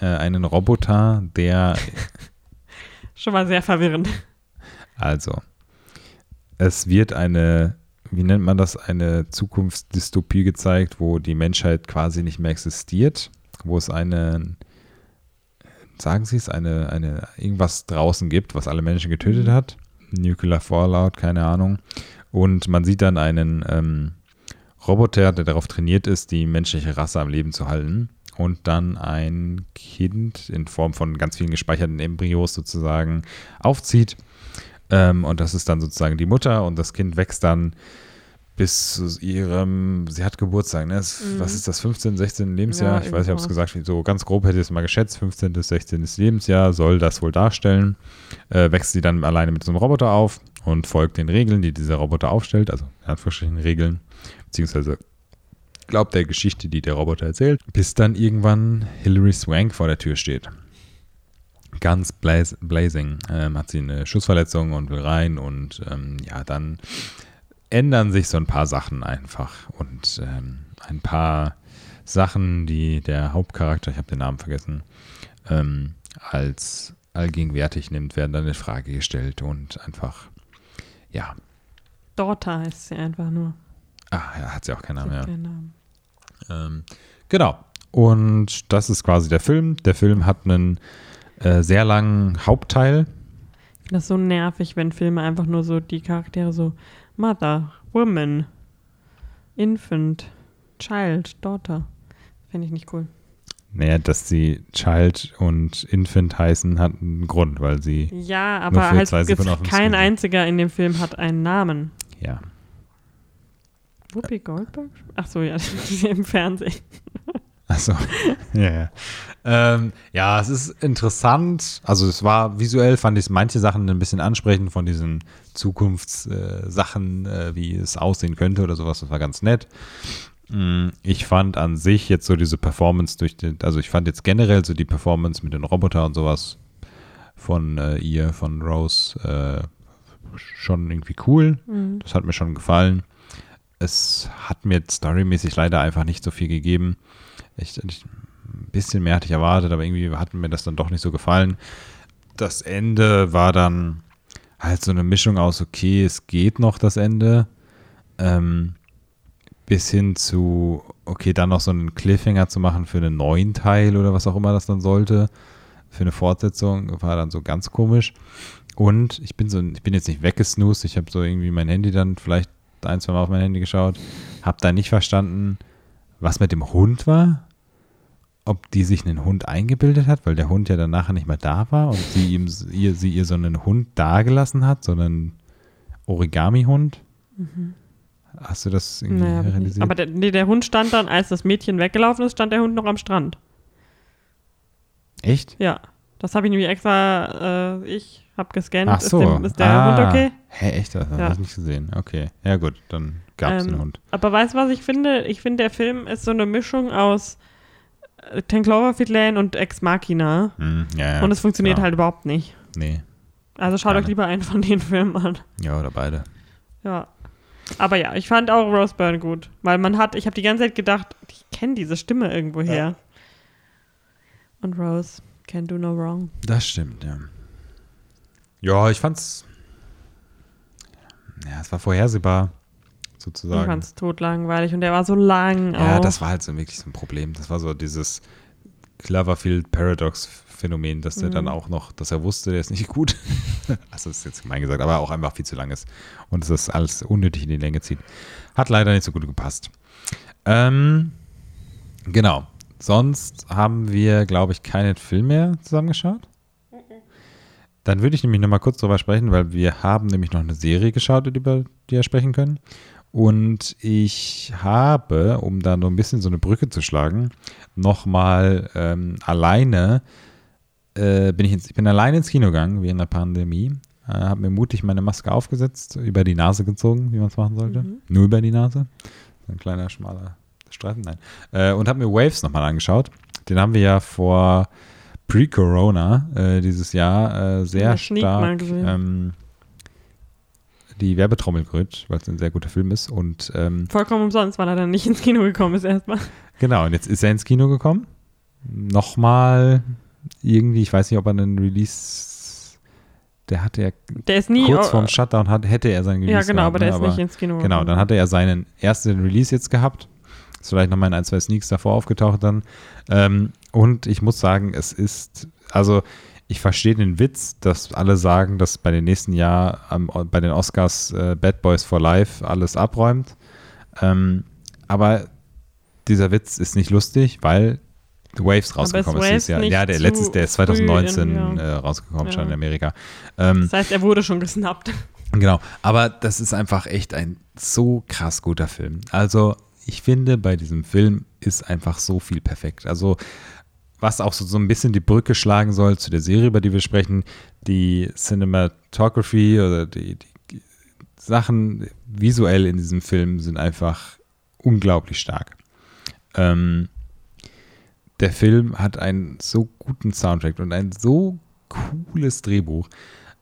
äh, einen Roboter, der Schon mal sehr verwirrend. Also, es wird eine, wie nennt man das, eine Zukunftsdystopie gezeigt, wo die Menschheit quasi nicht mehr existiert, wo es eine, sagen Sie es, eine, eine, irgendwas draußen gibt, was alle Menschen getötet hat. Nuclear Fallout, keine Ahnung. Und man sieht dann einen ähm, Roboter, der darauf trainiert ist, die menschliche Rasse am Leben zu halten. Und dann ein Kind in Form von ganz vielen gespeicherten Embryos sozusagen aufzieht. Ähm, und das ist dann sozusagen die Mutter und das Kind wächst dann bis zu ihrem, sie hat Geburtstag, ne? Es- Mhm. Was ist das, 15, 16 Lebensjahr? Ja, ich weiß nicht, ob es gesagt so ganz grob hätte ich es mal geschätzt, 15 bis 16. Lebensjahr soll das wohl darstellen. Äh, wächst sie dann alleine mit so einem Roboter auf und folgt den Regeln, die dieser Roboter aufstellt, also in Anführungsstrichen Regeln, beziehungsweise glaubt der Geschichte, die der Roboter erzählt, bis dann irgendwann Hilary Swank vor der Tür steht. Ganz blaz blazing. Ähm, hat sie eine Schussverletzung und will rein und ähm, ja, dann ändern sich so ein paar Sachen einfach und ähm, ein paar Sachen, die der Hauptcharakter, ich habe den Namen vergessen, ähm, als allgegenwärtig nimmt, werden dann in Frage gestellt und einfach, ja, Daughter heißt sie einfach nur. ah, ja, hat sie auch keinen Namen, ja. keinen Namen. Ähm, genau. Und das ist quasi der Film. Der Film hat einen äh, sehr langen Hauptteil. Ich finde das so nervig, wenn Filme einfach nur so die Charaktere so Mother, Woman, Infant, Child, Daughter. Finde ich nicht cool. Naja, dass sie Child und Infant heißen, hat einen Grund, weil sie, Ja, aber halt kein einziger in dem Film hat einen Namen. ja. Whoopi Goldberg? Ach so, ja, im Fernsehen. Achso, ja, ja. Ähm, ja, es ist interessant. Also es war visuell, fand ich manche Sachen ein bisschen ansprechend von diesen Zukunftssachen, äh, äh, wie es aussehen könnte oder sowas. Das war ganz nett. Mm, Ich fand an sich jetzt so diese Performance durch den, also ich fand jetzt generell so die Performance mit den Robotern und sowas von äh, ihr, von Rose, äh, schon irgendwie cool. Das hat mir schon gefallen. Es hat mir storymäßig leider einfach nicht so viel gegeben. Ich, ich, ein bisschen mehr hatte ich erwartet, aber irgendwie hat mir das dann doch nicht so gefallen. Das Ende war dann halt so eine Mischung aus, okay, es geht noch das Ende, ähm, bis hin zu, okay, dann noch so einen Cliffhanger zu machen für einen neuen Teil oder was auch immer das dann sollte, für eine Fortsetzung, war dann so ganz komisch. Und ich bin so, ich bin jetzt nicht weggesnoost, ich habe so irgendwie mein Handy dann vielleicht ein, zwei Mal auf mein Handy geschaut, habe da nicht verstanden, was mit dem Hund war. Ob die sich einen Hund eingebildet hat, weil der Hund ja dann nachher nicht mehr da war und sie ihm ihr, sie ihr so einen Hund dagelassen hat, so einen Origami-Hund. Hast du das irgendwie Naja, realisiert? aber der, nee, der Hund stand dann, als das Mädchen weggelaufen ist, stand der Hund noch am Strand. Echt? Ja. Das habe ich nämlich extra, äh, ich habe gescannt. Ach so. Ist, dem, ist der ah. Hund okay? Hä, echt? Das Ja. habe ich nicht gesehen. Okay. Ja, gut, dann gab es Ähm, einen Hund. Aber weißt du, was ich finde? Ich finde, der Film ist so eine Mischung aus äh, Ten Cloverfield Lane und Ex Machina. Hm, ja, ja, und es funktioniert genau. halt überhaupt nicht. Nee. Also schaut euch lieber einen von den Filmen an. Ja, oder beide. Ja. Aber ja, ich fand auch Rose Byrne gut. Weil man hat, ich habe die ganze Zeit gedacht, ich kenne diese Stimme irgendwo her. Und Rose, can do no wrong. Das stimmt, ja. Ja, ich fand's. Ja, es war vorhersehbar, sozusagen. fand es totlangweilig und der war so lang Ja, auch. das war halt so wirklich so ein Problem. Das war so dieses Cloverfield Paradox Phänomen, dass der Mhm. dann auch noch, dass er wusste, der ist nicht gut. also das ist jetzt gemein gesagt, aber auch einfach viel zu lang ist und dass das alles unnötig in die Länge zieht. Hat leider nicht so gut gepasst. Ähm, genau. Sonst haben wir, glaube ich, keinen Film mehr zusammengeschaut. Dann würde ich nämlich noch mal kurz drüber sprechen, weil wir haben nämlich noch eine Serie geschaut, über die wir sprechen können. Und ich habe, um da noch ein bisschen so eine Brücke zu schlagen, nochmal ähm, alleine, äh, bin ich, ins, ich bin alleine ins Kino gegangen während der Pandemie, äh, habe mir mutig meine Maske aufgesetzt, über die Nase gezogen, wie man es machen sollte. Nur über die Nase. So ein kleiner, schmaler Streifen, nein. Äh, und habe mir Waves nochmal angeschaut. Den haben wir ja vor Pre-Corona äh, dieses Jahr äh, sehr stark ähm, die Werbetrommel gerührt, weil es ein sehr guter Film ist. Und ähm, Vollkommen umsonst, weil er dann nicht ins Kino gekommen ist erstmal. genau, und jetzt ist er ins Kino gekommen. Nochmal irgendwie, ich weiß nicht, ob er einen Release, der hatte ja Der ist nie. kurz vorm Shutdown, hat, hätte er seinen Release ja, genau, gehabt, aber der ne? ist nicht ins Kino Genau, dann hatte er seinen ersten Release jetzt gehabt. Ist vielleicht nochmal in ein, zwei Sneaks davor aufgetaucht dann. Ähm, und ich muss sagen, es ist, also ich verstehe den Witz, dass alle sagen, dass bei den nächsten Jahr am- bei den Oscars äh, Bad Boys for Life alles abräumt. Ähm, aber dieser Witz ist nicht lustig, weil The Waves rausgekommen ist dieses Jahr. Ja, der letztes, der ist früh 2019 in- ja. äh, rausgekommen, Ja. schon in Amerika. Ähm, Das heißt, er wurde schon gesnappt. Genau, aber das ist einfach echt ein so krass guter Film. Also ich finde, bei diesem Film ist einfach so viel perfekt. Also was auch so, so ein bisschen die Brücke schlagen soll zu der Serie, über die wir sprechen, die Cinematography oder die, die Sachen visuell in diesem Film sind einfach unglaublich stark. Ähm, der Film hat einen so guten Soundtrack und ein so cooles Drehbuch.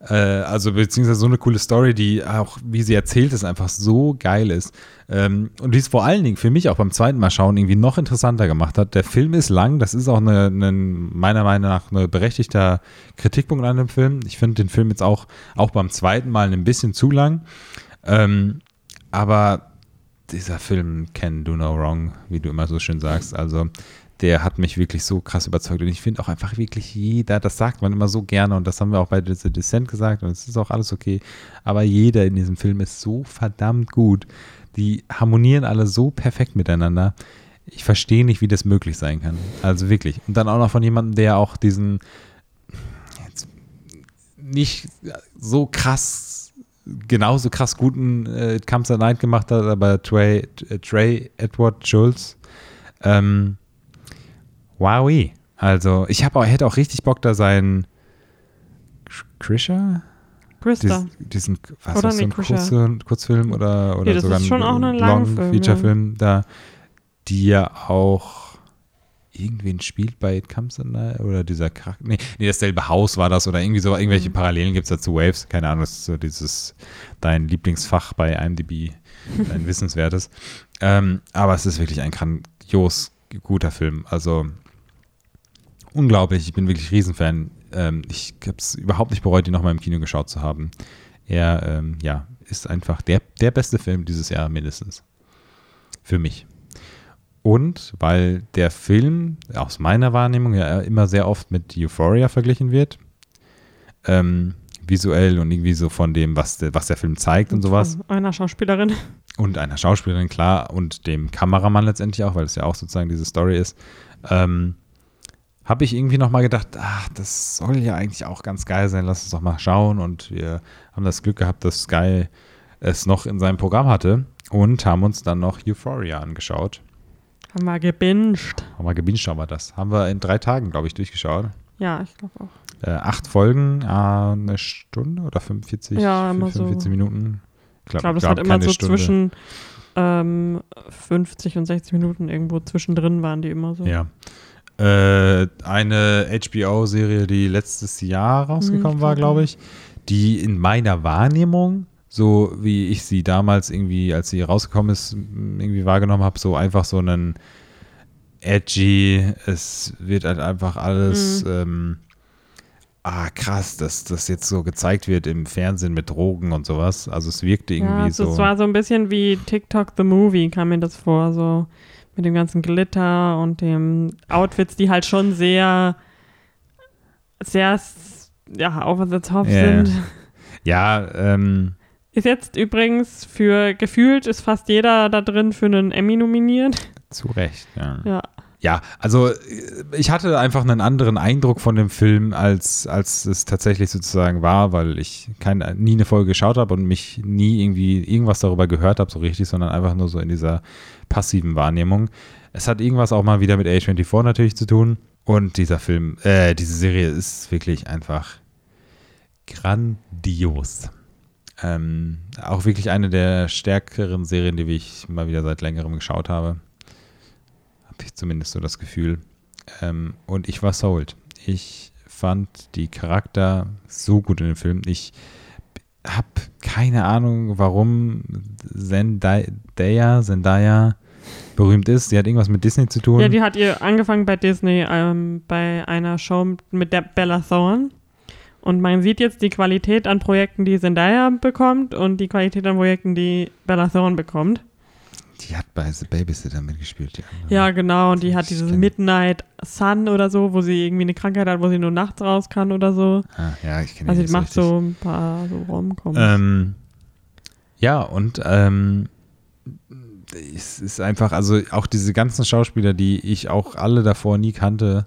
Äh, also beziehungsweise so eine coole Story, die auch, wie sie erzählt ist, einfach so geil ist. Ähm, und die es vor allen Dingen für mich auch beim zweiten Mal schauen irgendwie noch interessanter gemacht hat. Der Film ist lang, das ist auch eine, eine meiner Meinung nach ein berechtigter Kritikpunkt an dem Film. Ich finde den Film jetzt auch, auch beim zweiten Mal ein bisschen zu lang. Ähm, aber dieser Film Can Do No Wrong, wie du immer so schön sagst, also der hat mich wirklich so krass überzeugt. Und ich finde auch einfach wirklich jeder, das sagt man immer so gerne und das haben wir auch bei The Descent gesagt und es ist auch alles okay. Aber jeder in diesem Film ist so verdammt gut. Die harmonieren alle so perfekt miteinander. Ich verstehe nicht, wie das möglich sein kann. Also wirklich. Und dann auch noch von jemandem, der auch diesen jetzt nicht so krass genauso krass guten äh, It Comes at Night gemacht hat, aber Trey, äh, Trey Edward Schultz. Ähm, wowie. Also, ich hab auch, hätte auch richtig Bock, da seinen Krischer? Krista. Diesen, diesen was Oder was so ein. Kurze, Kurzfilm oder, oder Nee, das sogar ist schon auch ein Long Langfilm, Featurefilm da, die ja auch irgendwen spielt bei It Comes at Night oder dieser Charakter. Nee, nee, dasselbe Haus war das oder irgendwie so, irgendwelche Mhm. Parallelen gibt es dazu Waves, keine Ahnung, das ist so dieses dein Lieblingsfach bei IMDb, dein Wissenswertes. Ähm, aber es ist wirklich ein grandios guter Film. Also unglaublich, ich bin wirklich Riesenfan. Ähm, ich habe es überhaupt nicht bereut, ihn nochmal im Kino geschaut zu haben. Er, ähm, ja, ist einfach der, der beste Film dieses Jahr mindestens. Für mich. Und weil der Film aus meiner Wahrnehmung ja immer sehr oft mit Euphoria verglichen wird. Ähm, visuell und irgendwie so von dem, was der, was der Film zeigt und sowas. Von Einer Schauspielerin. Und einer Schauspielerin, klar, und dem Kameramann letztendlich auch, weil es ja auch sozusagen diese Story ist. Ähm, habe ich irgendwie nochmal gedacht, ach, das soll ja eigentlich auch ganz geil sein, lass uns doch mal schauen. Und wir haben das Glück gehabt, dass Sky es noch in seinem Programm hatte und haben uns dann noch Euphoria angeschaut. Haben wir gebinged. Haben wir gebinged, haben wir das. Haben wir in drei Tagen, glaube ich, durchgeschaut. Ja, ich glaube auch. Äh, acht Folgen, äh, eine Stunde oder 45, Ja, immer so. 45 Minuten. Ich glaube, das hat immer so zwischen ähm, 50 und 60 Minuten irgendwo zwischendrin waren die immer so. Ja. Äh, eine HBO-Serie, die letztes Jahr rausgekommen Hm, war, glaube ich, die in meiner Wahrnehmung, so wie ich sie damals irgendwie, als sie rausgekommen ist, irgendwie wahrgenommen habe, so einfach so einen edgy, es wird halt einfach alles, Mhm. ähm, ah krass, dass das jetzt so gezeigt wird im Fernsehen mit Drogen und sowas. Also es wirkte irgendwie ja, also so. es war so ein bisschen wie TikTok the Movie, kam mir das vor, so mit dem ganzen Glitter und dem Outfits, die halt schon sehr, sehr, ja, over the top Ja. sind. ja, ähm, Ist jetzt übrigens für gefühlt ist fast jeder da drin für einen Emmy nominiert. zu Recht, ja. Ja. Ja, also äh, ich hatte einfach einen anderen Eindruck von dem Film, als, als es tatsächlich sozusagen war, weil ich kein, nie eine Folge geschaut habe und mich nie irgendwie irgendwas darüber gehört habe, so richtig, sondern einfach nur so in dieser passiven Wahrnehmung. Es hat irgendwas auch mal wieder mit A24 natürlich zu tun. Und dieser Film, äh, diese Serie ist wirklich einfach grandios. Ähm, auch wirklich eine der stärkeren Serien, die ich mal wieder seit längerem geschaut habe. Habe ich zumindest so das Gefühl. Ähm, und ich war sold. Ich fand die Charakter so gut in dem Film. Ich habe keine Ahnung, warum Zendaya, Zendaya berühmt ist. Sie hat irgendwas mit Disney zu tun. Ja, die hat ihr angefangen bei Disney ähm, bei einer Show mit der Bella Thorne. Und man sieht jetzt die Qualität an Projekten, die Zendaya bekommt und die Qualität an Projekten, die Bella Thorne bekommt. Die hat bei The Babysitter mitgespielt. Die andere. Ja, genau. Und die hat dieses Midnight Sun oder so, wo sie irgendwie eine Krankheit hat, wo sie nur nachts raus kann oder so. Ah, ja, ich kenne Also die macht richtig. so ein paar so Romcoms. Ähm, ja, und ähm, es ist einfach, also auch diese ganzen Schauspieler, die ich auch alle davor nie kannte,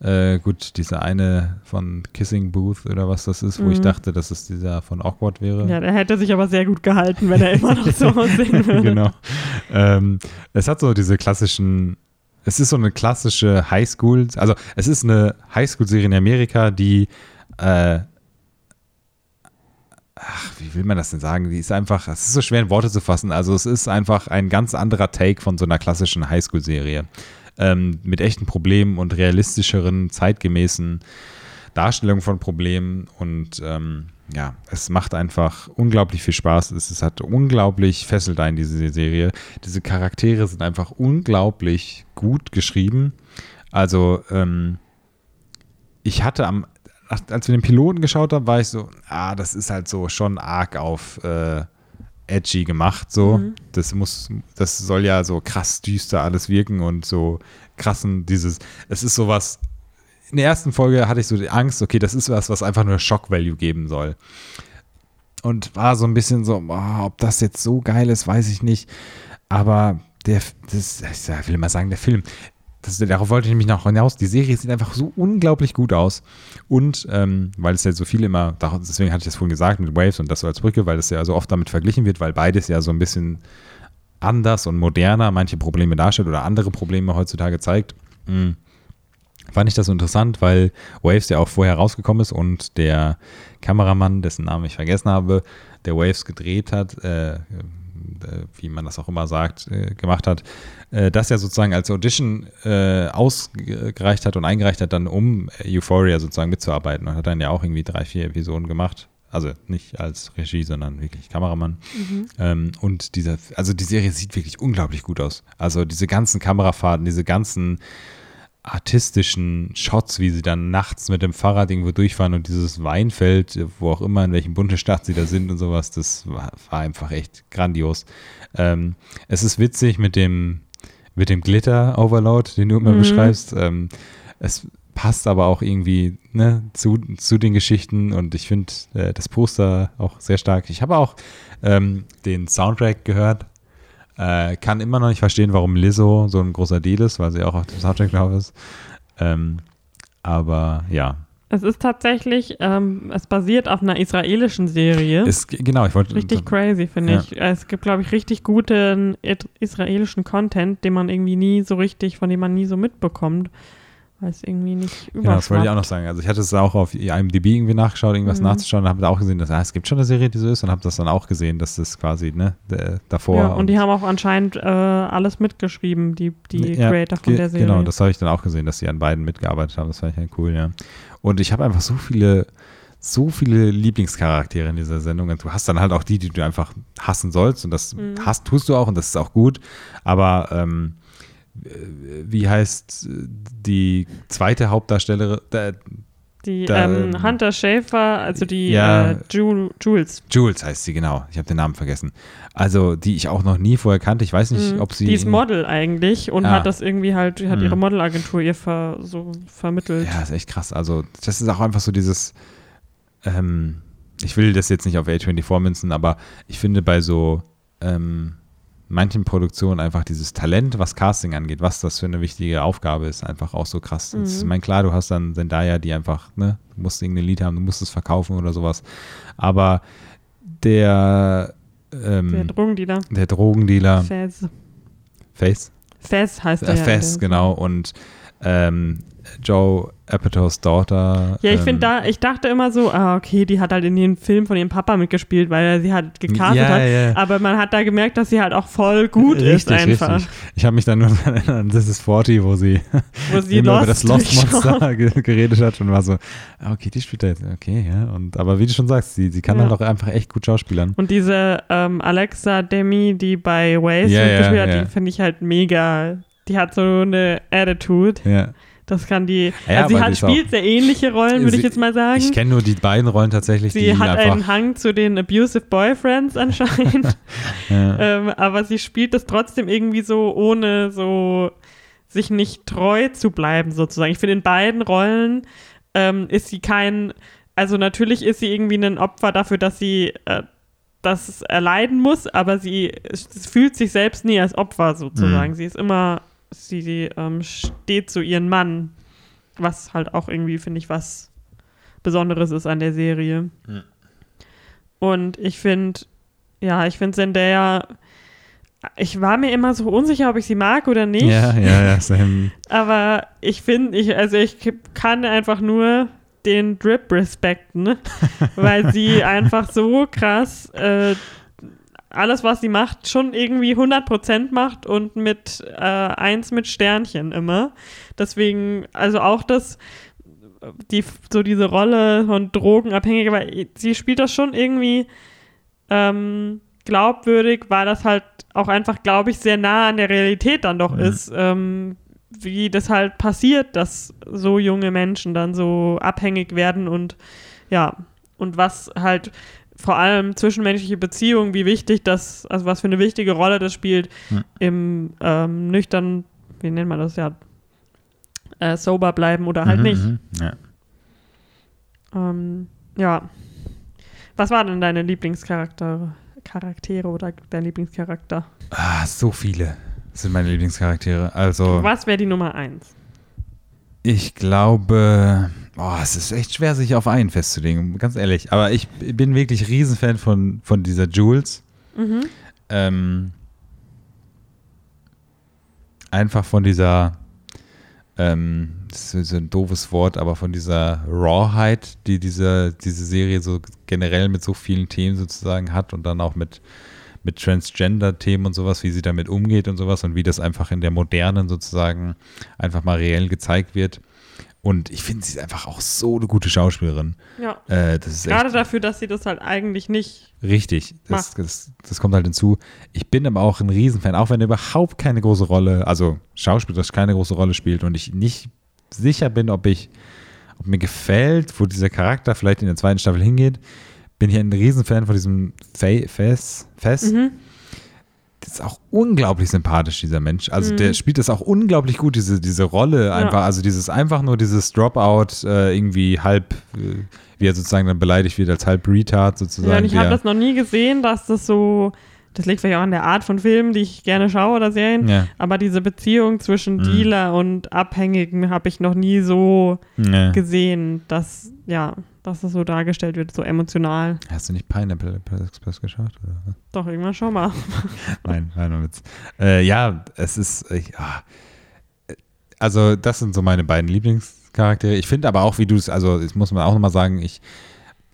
äh, gut, dieser eine von Kissing Booth oder was das ist, wo ich Mhm. dachte, dass es dieser von Awkward wäre. ja, der hätte sich aber sehr gut gehalten, wenn er immer noch so aussehen würde. genau. Ähm, es hat so diese klassischen, es ist so eine klassische Highschool, also es ist eine Highschool-Serie in Amerika, die, äh, ach, wie will man das denn sagen? Die ist einfach, es ist so schwer in Worte zu fassen. Also es ist einfach ein ganz anderer Take von so einer klassischen Highschool-Serie. Ähm, mit echten Problemen und realistischeren, zeitgemäßen Darstellungen von Problemen und ähm, ja, es macht einfach unglaublich viel Spaß. Es, es hat unglaublich fesselt ein, diese Serie. Diese Charaktere sind einfach unglaublich gut geschrieben. Also, ähm, ich hatte am, als wir den Piloten geschaut haben, war ich so, ah, das ist halt so schon arg auf äh, edgy gemacht, so. Mhm. Das muss, das soll ja so krass düster alles wirken und so krassen, dieses, es ist sowas, in der ersten Folge hatte ich so die Angst, okay, das ist was, was einfach nur Shock Value geben soll. Und war so ein bisschen so, oh, ob das jetzt so geil ist, weiß ich nicht. Aber der, das, ich will mal sagen, der Film, das, darauf wollte ich nämlich noch hinaus. Die Serie sieht einfach so unglaublich gut aus. Und ähm, weil es ja so viel immer, deswegen hatte ich das vorhin gesagt mit Waves und das so als Brücke, weil das ja so oft damit verglichen wird, weil beides ja so ein bisschen anders und moderner manche Probleme darstellt oder andere Probleme heutzutage zeigt. Mhm. Fand ich das so interessant, weil Waves ja auch vorher rausgekommen ist und der Kameramann, dessen Namen ich vergessen habe, der Waves gedreht hat, äh, wie man das auch immer sagt, äh, gemacht hat, äh, das ja sozusagen als Audition ausgereicht hat und eingereicht hat, dann um Euphoria sozusagen mitzuarbeiten und hat dann ja auch irgendwie drei, vier Episoden gemacht. Also nicht als Regie, sondern wirklich Kameramann. Mhm. Ähm, und diese, also die Serie sieht wirklich unglaublich gut aus. Also diese ganzen Kamerafahrten, diese ganzen artistischen Shots, wie sie dann nachts mit dem Fahrrad irgendwo durchfahren und dieses Weinfeld, wo auch immer, in welchem Bundesstaat sie da sind und sowas, das war, war einfach echt grandios. Ähm, es ist witzig mit dem, mit dem Glitter-Overload, den du immer mhm. beschreibst. Ähm, es passt aber auch irgendwie ne, zu, zu den Geschichten und ich finde äh, das Poster auch sehr stark. Ich habe auch ähm, den Soundtrack gehört äh, kann immer noch nicht verstehen, warum Lizzo so ein großer Deal ist, weil sie auch auf dem Soundtrack drauf ist. Ähm, aber ja. Es ist tatsächlich, ähm, es basiert auf einer israelischen Serie. Ist, genau, ich wollte. Richtig crazy, finde ja. ich. Es gibt, glaube ich, richtig guten israelischen Content, den man irgendwie nie so richtig, von dem man nie so mitbekommt weil es irgendwie nicht überschwappt. Genau, das wollte ich auch noch sagen. Also ich hatte es auch auf IMDb irgendwie nachgeschaut, irgendwas mhm. nachzuschauen und habe da auch gesehen, dass ah, es gibt schon eine Serie, die so ist und habe das dann auch gesehen, dass das quasi ne, davor. Ja, und, und, die haben auch anscheinend äh, alles mitgeschrieben, die, die ja, Creator von der Serie. Genau, das habe ich dann auch gesehen, dass sie an beiden mitgearbeitet haben. Das fand ich ja cool, ja. Und ich habe einfach so viele so viele Lieblingscharaktere in dieser Sendung. Und du hast dann halt auch die, die du einfach hassen sollst. Und das mhm. hast, tust du auch und das ist auch gut. Aber ähm, wie heißt die zweite Hauptdarstellerin? Die da, ähm, Hunter Schäfer, also die ja, äh, Jules. Jules heißt sie, genau. Ich habe den Namen vergessen. Also, die ich auch noch nie vorher kannte. Ich weiß nicht, mhm. ob sie. Die ist Model eigentlich und ah. hat das irgendwie halt, hat mhm. ihre Modelagentur ihr ver, so vermittelt. Ja, ist echt krass. Also, das ist auch einfach so dieses. Ähm, ich will das jetzt nicht auf A24 münzen, aber ich finde bei so. Ähm, manchen Produktionen einfach dieses Talent, was Casting angeht, was das für eine wichtige Aufgabe ist, einfach auch so krass. Mhm. Ich meine, klar, du hast dann Zendaya, die einfach, ne, du musst irgendein Lied haben, du musst es verkaufen oder sowas. Aber der ähm, Der Drogendealer. Der Drogendealer. Fez. Face? Fez heißt er. Äh, ja, Fez, genau. Und ähm, Joe Apatows Daughter. Ja, ich ähm, finde da, ich dachte immer so, ah, okay, die hat halt in dem Film von ihrem Papa mitgespielt, weil er sie halt gecastet ja, hat. Ja. Aber man hat da gemerkt, dass sie halt auch voll gut richtig, ist einfach. Richtig. Ich habe mich dann nur daran erinnert, das ist 40, wo sie, wo sie Lost über das Lost Monster geredet hat und war so, ah, okay, die spielt da jetzt, okay, ja. Und, aber wie du schon sagst, sie, sie kann ja. dann doch einfach echt gut schauspielern. Und diese ähm, Alexa Demi, die bei Waze mitgespielt hat, die finde ich halt mega, die hat so eine Attitude. Ja das kann die. Ja, also sie hat, spielt sehr ähnliche Rollen, würde ich jetzt mal sagen. Ich kenne nur die beiden Rollen tatsächlich. Sie hat einen Hang zu den abusive Boyfriends anscheinend. ja. ähm, aber sie spielt das trotzdem irgendwie so, ohne so sich nicht treu zu bleiben, sozusagen. Ich finde, in beiden Rollen ähm, ist sie kein. Also natürlich ist sie irgendwie ein Opfer dafür, dass sie äh, das erleiden muss, aber sie fühlt sich selbst nie als Opfer sozusagen. Mhm. Sie ist immer sie, sie ähm, steht zu ihrem Mann, was halt auch irgendwie, finde ich, was Besonderes ist an der Serie. Ja. Und ich finde, ja, ich finde Zendaya, ich war mir immer so unsicher, ob ich sie mag oder nicht. Ja, ja, ja, same. Aber ich finde, ich, also ich kann einfach nur den Drip respekten, weil sie einfach so krass äh, alles, was sie macht, schon irgendwie 100% macht und mit äh, eins mit Sternchen immer. Deswegen, also auch das, die, so diese Rolle von Drogenabhängig, aber sie spielt das schon irgendwie ähm, glaubwürdig, weil das halt auch einfach, glaube ich, sehr nah an der Realität dann doch mhm. ist, ähm, wie das halt passiert, dass so junge Menschen dann so abhängig werden und ja, und was halt vor allem zwischenmenschliche Beziehungen, wie wichtig das, also was für eine wichtige Rolle das spielt hm. im ähm, nüchtern, wie nennt man das ja, äh, sober bleiben oder halt mhm, nicht. Mhm, ja. Ähm, ja. Was war denn deine Lieblingscharaktere Charaktere oder dein Lieblingscharakter? Ah, so viele. Sind meine Lieblingscharaktere. Also, Was wäre die Nummer eins? ich glaube, oh, es ist echt schwer, sich auf einen festzulegen, ganz ehrlich. Aber ich bin wirklich Riesenfan von, von dieser Jules. Mhm. Ähm, einfach von dieser, ähm, das ist so ein doofes Wort, aber von dieser Rawheit, die diese, diese Serie so generell mit so vielen Themen sozusagen hat und dann auch mit, mit Transgender-Themen und sowas, wie sie damit umgeht und sowas und wie das einfach in der modernen sozusagen einfach mal reell gezeigt wird. Und ich finde, sie ist einfach auch so eine gute Schauspielerin. Ja. Äh, Gerade dafür, dass sie das halt eigentlich nicht. Richtig, das, macht. das, das kommt halt hinzu. Ich bin aber auch ein Riesenfan, auch wenn er überhaupt keine große Rolle, also schauspielerisch keine große Rolle spielt und ich nicht sicher bin, ob ich, ob mir gefällt, wo dieser Charakter vielleicht in der zweiten Staffel hingeht, bin ich ein Riesenfan von diesem Fess. Fess. Mhm. Das ist auch unglaublich sympathisch, dieser Mensch. Also Mhm. der spielt das auch unglaublich gut, diese, diese Rolle einfach, also dieses einfach nur dieses Dropout, äh, irgendwie halb, äh, wie er sozusagen dann beleidigt wird als halb Retard sozusagen. Ja, und ich habe das noch nie gesehen, dass das so. Das liegt vielleicht auch an der Art von Filmen, die ich gerne schaue oder Serien. Ja. Aber diese Beziehung zwischen Mhm. Dealer und Abhängigen habe ich noch nie so Ja. gesehen, dass, ja, dass das so dargestellt wird, so emotional. Hast du nicht Pineapple Express geschaut? Oder? Doch, irgendwann schon mal. Nein, nein, nur Witz. Äh, ja, es ist. Ich, ah. Also, das sind so meine beiden Lieblingscharaktere. Ich finde aber auch, wie du es, also, das muss man auch nochmal sagen, ich,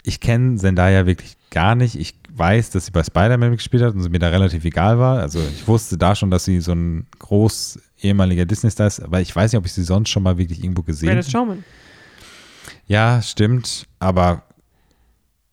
ich kenne Zendaya wirklich gar nicht. Ich weiß, dass sie bei Spider-Man gespielt hat und sie mir da relativ egal war. Also, ich wusste da schon, dass sie so ein groß ehemaliger Disney-Star ist, aber ich weiß nicht, ob ich sie sonst schon mal wirklich irgendwo gesehen Greatest habe. Showman. Ja, stimmt, aber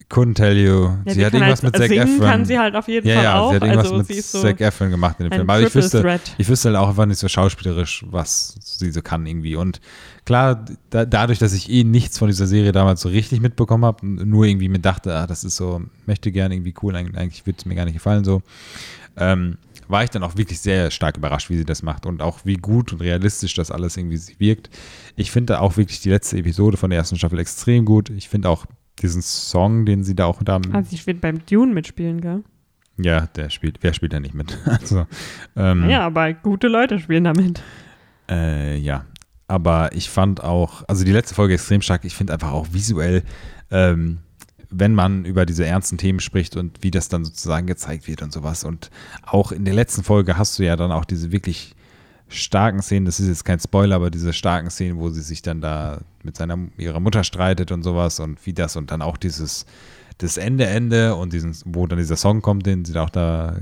couldn't tell you. Ja, sie hat irgendwas halt, mit Zac Efron. kann sie halt auf jeden ja, Fall ja, auch. sie hat irgendwas also mit so Zac Efron gemacht in dem Film. Aber ich wüsste, Threat. ich wüsste halt auch einfach nicht so schauspielerisch, was sie so kann irgendwie. Und klar, da, dadurch, dass ich eh nichts von dieser Serie damals so richtig mitbekommen habe, nur irgendwie mir dachte, ah, das ist so, möchte gerne irgendwie cool, eigentlich, eigentlich würde es mir gar nicht gefallen so, ähm, war ich dann auch wirklich sehr stark überrascht, wie sie das macht und auch wie gut und realistisch das alles irgendwie wirkt. Ich finde auch wirklich die letzte Episode von der ersten Staffel extrem gut. Ich finde auch diesen Song, den sie da auch da Also ich will beim Dune mitspielen, gell? ja, der spielt, wer spielt da nicht mit? Also, ähm, Ja, aber gute Leute spielen damit. Äh, ja, aber ich fand auch, also die letzte Folge extrem stark. Ich finde einfach auch visuell, ähm, wenn man über diese ernsten Themen spricht und wie das dann sozusagen gezeigt wird und sowas. Und auch in der letzten Folge hast du ja dann auch diese wirklich starken Szenen, das ist jetzt kein Spoiler, aber diese starken Szenen, wo sie sich dann da mit seiner ihrer Mutter streitet und sowas und wie das und dann auch dieses das Ende Ende und diesen, wo dann dieser Song kommt, den sie da auch da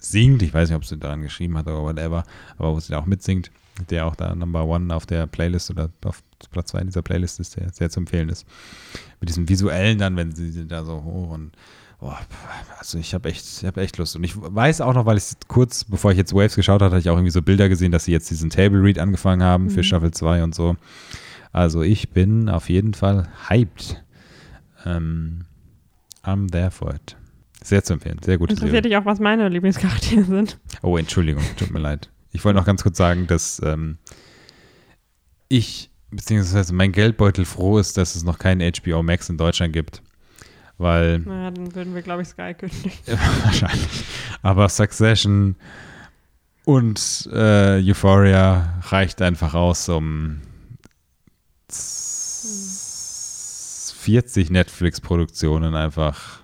singt. Ich weiß nicht, ob sie daran geschrieben hat oder whatever, aber wo sie da auch mitsingt, der auch da Number One auf der Playlist oder auf Platz zwei in dieser Playlist ist, der sehr zu empfehlen ist. Mit diesem visuellen dann, wenn sie da so hoch und boah, also ich habe echt, ich habe echt Lust. Und ich weiß auch noch, weil ich kurz, bevor ich jetzt Waves geschaut hatte, hatte ich auch irgendwie so Bilder gesehen, dass sie jetzt diesen Table Read angefangen haben für Mhm. Staffel 2 und so. Also ich bin auf jeden Fall hyped. Ähm, I'm there for it. Sehr zu empfehlen, sehr gute Interessiert Serie. dich auch, was meine Lieblingscharaktere sind? Oh, Entschuldigung, tut mir leid. Ich wollte noch ganz kurz sagen, dass ähm, ich, beziehungsweise mein Geldbeutel froh ist, dass es noch keinen HBO Max in Deutschland gibt. Weil, Naja, dann würden wir, glaube ich, Sky kündigen. wahrscheinlich. Aber Succession und äh, Euphoria reicht einfach aus, um 40 Netflix-Produktionen einfach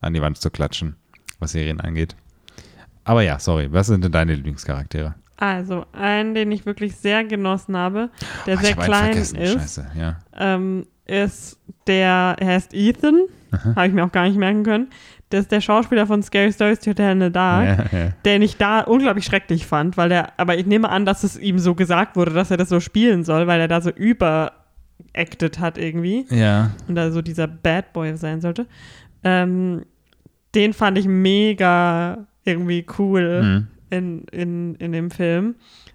an die Wand zu klatschen, was Serien angeht. Aber ja, sorry, was sind denn deine Lieblingscharaktere? Also, einen, den ich wirklich sehr genossen habe, der Oh, sehr klein ist, Scheiße, ja. ähm, ist der, er heißt Ethan, habe ich mir auch gar nicht merken können. Das ist der Schauspieler von Scary Stories to Tell in the Dark, Ja, ja. den ich da unglaublich schrecklich fand, weil der, aber ich nehme an, dass es ihm so gesagt wurde, dass er das so spielen soll, weil er da so überacted hat irgendwie ja. und da so dieser Bad Boy sein sollte. Ähm, den fand ich mega irgendwie cool Mhm. In, in, in dem Film.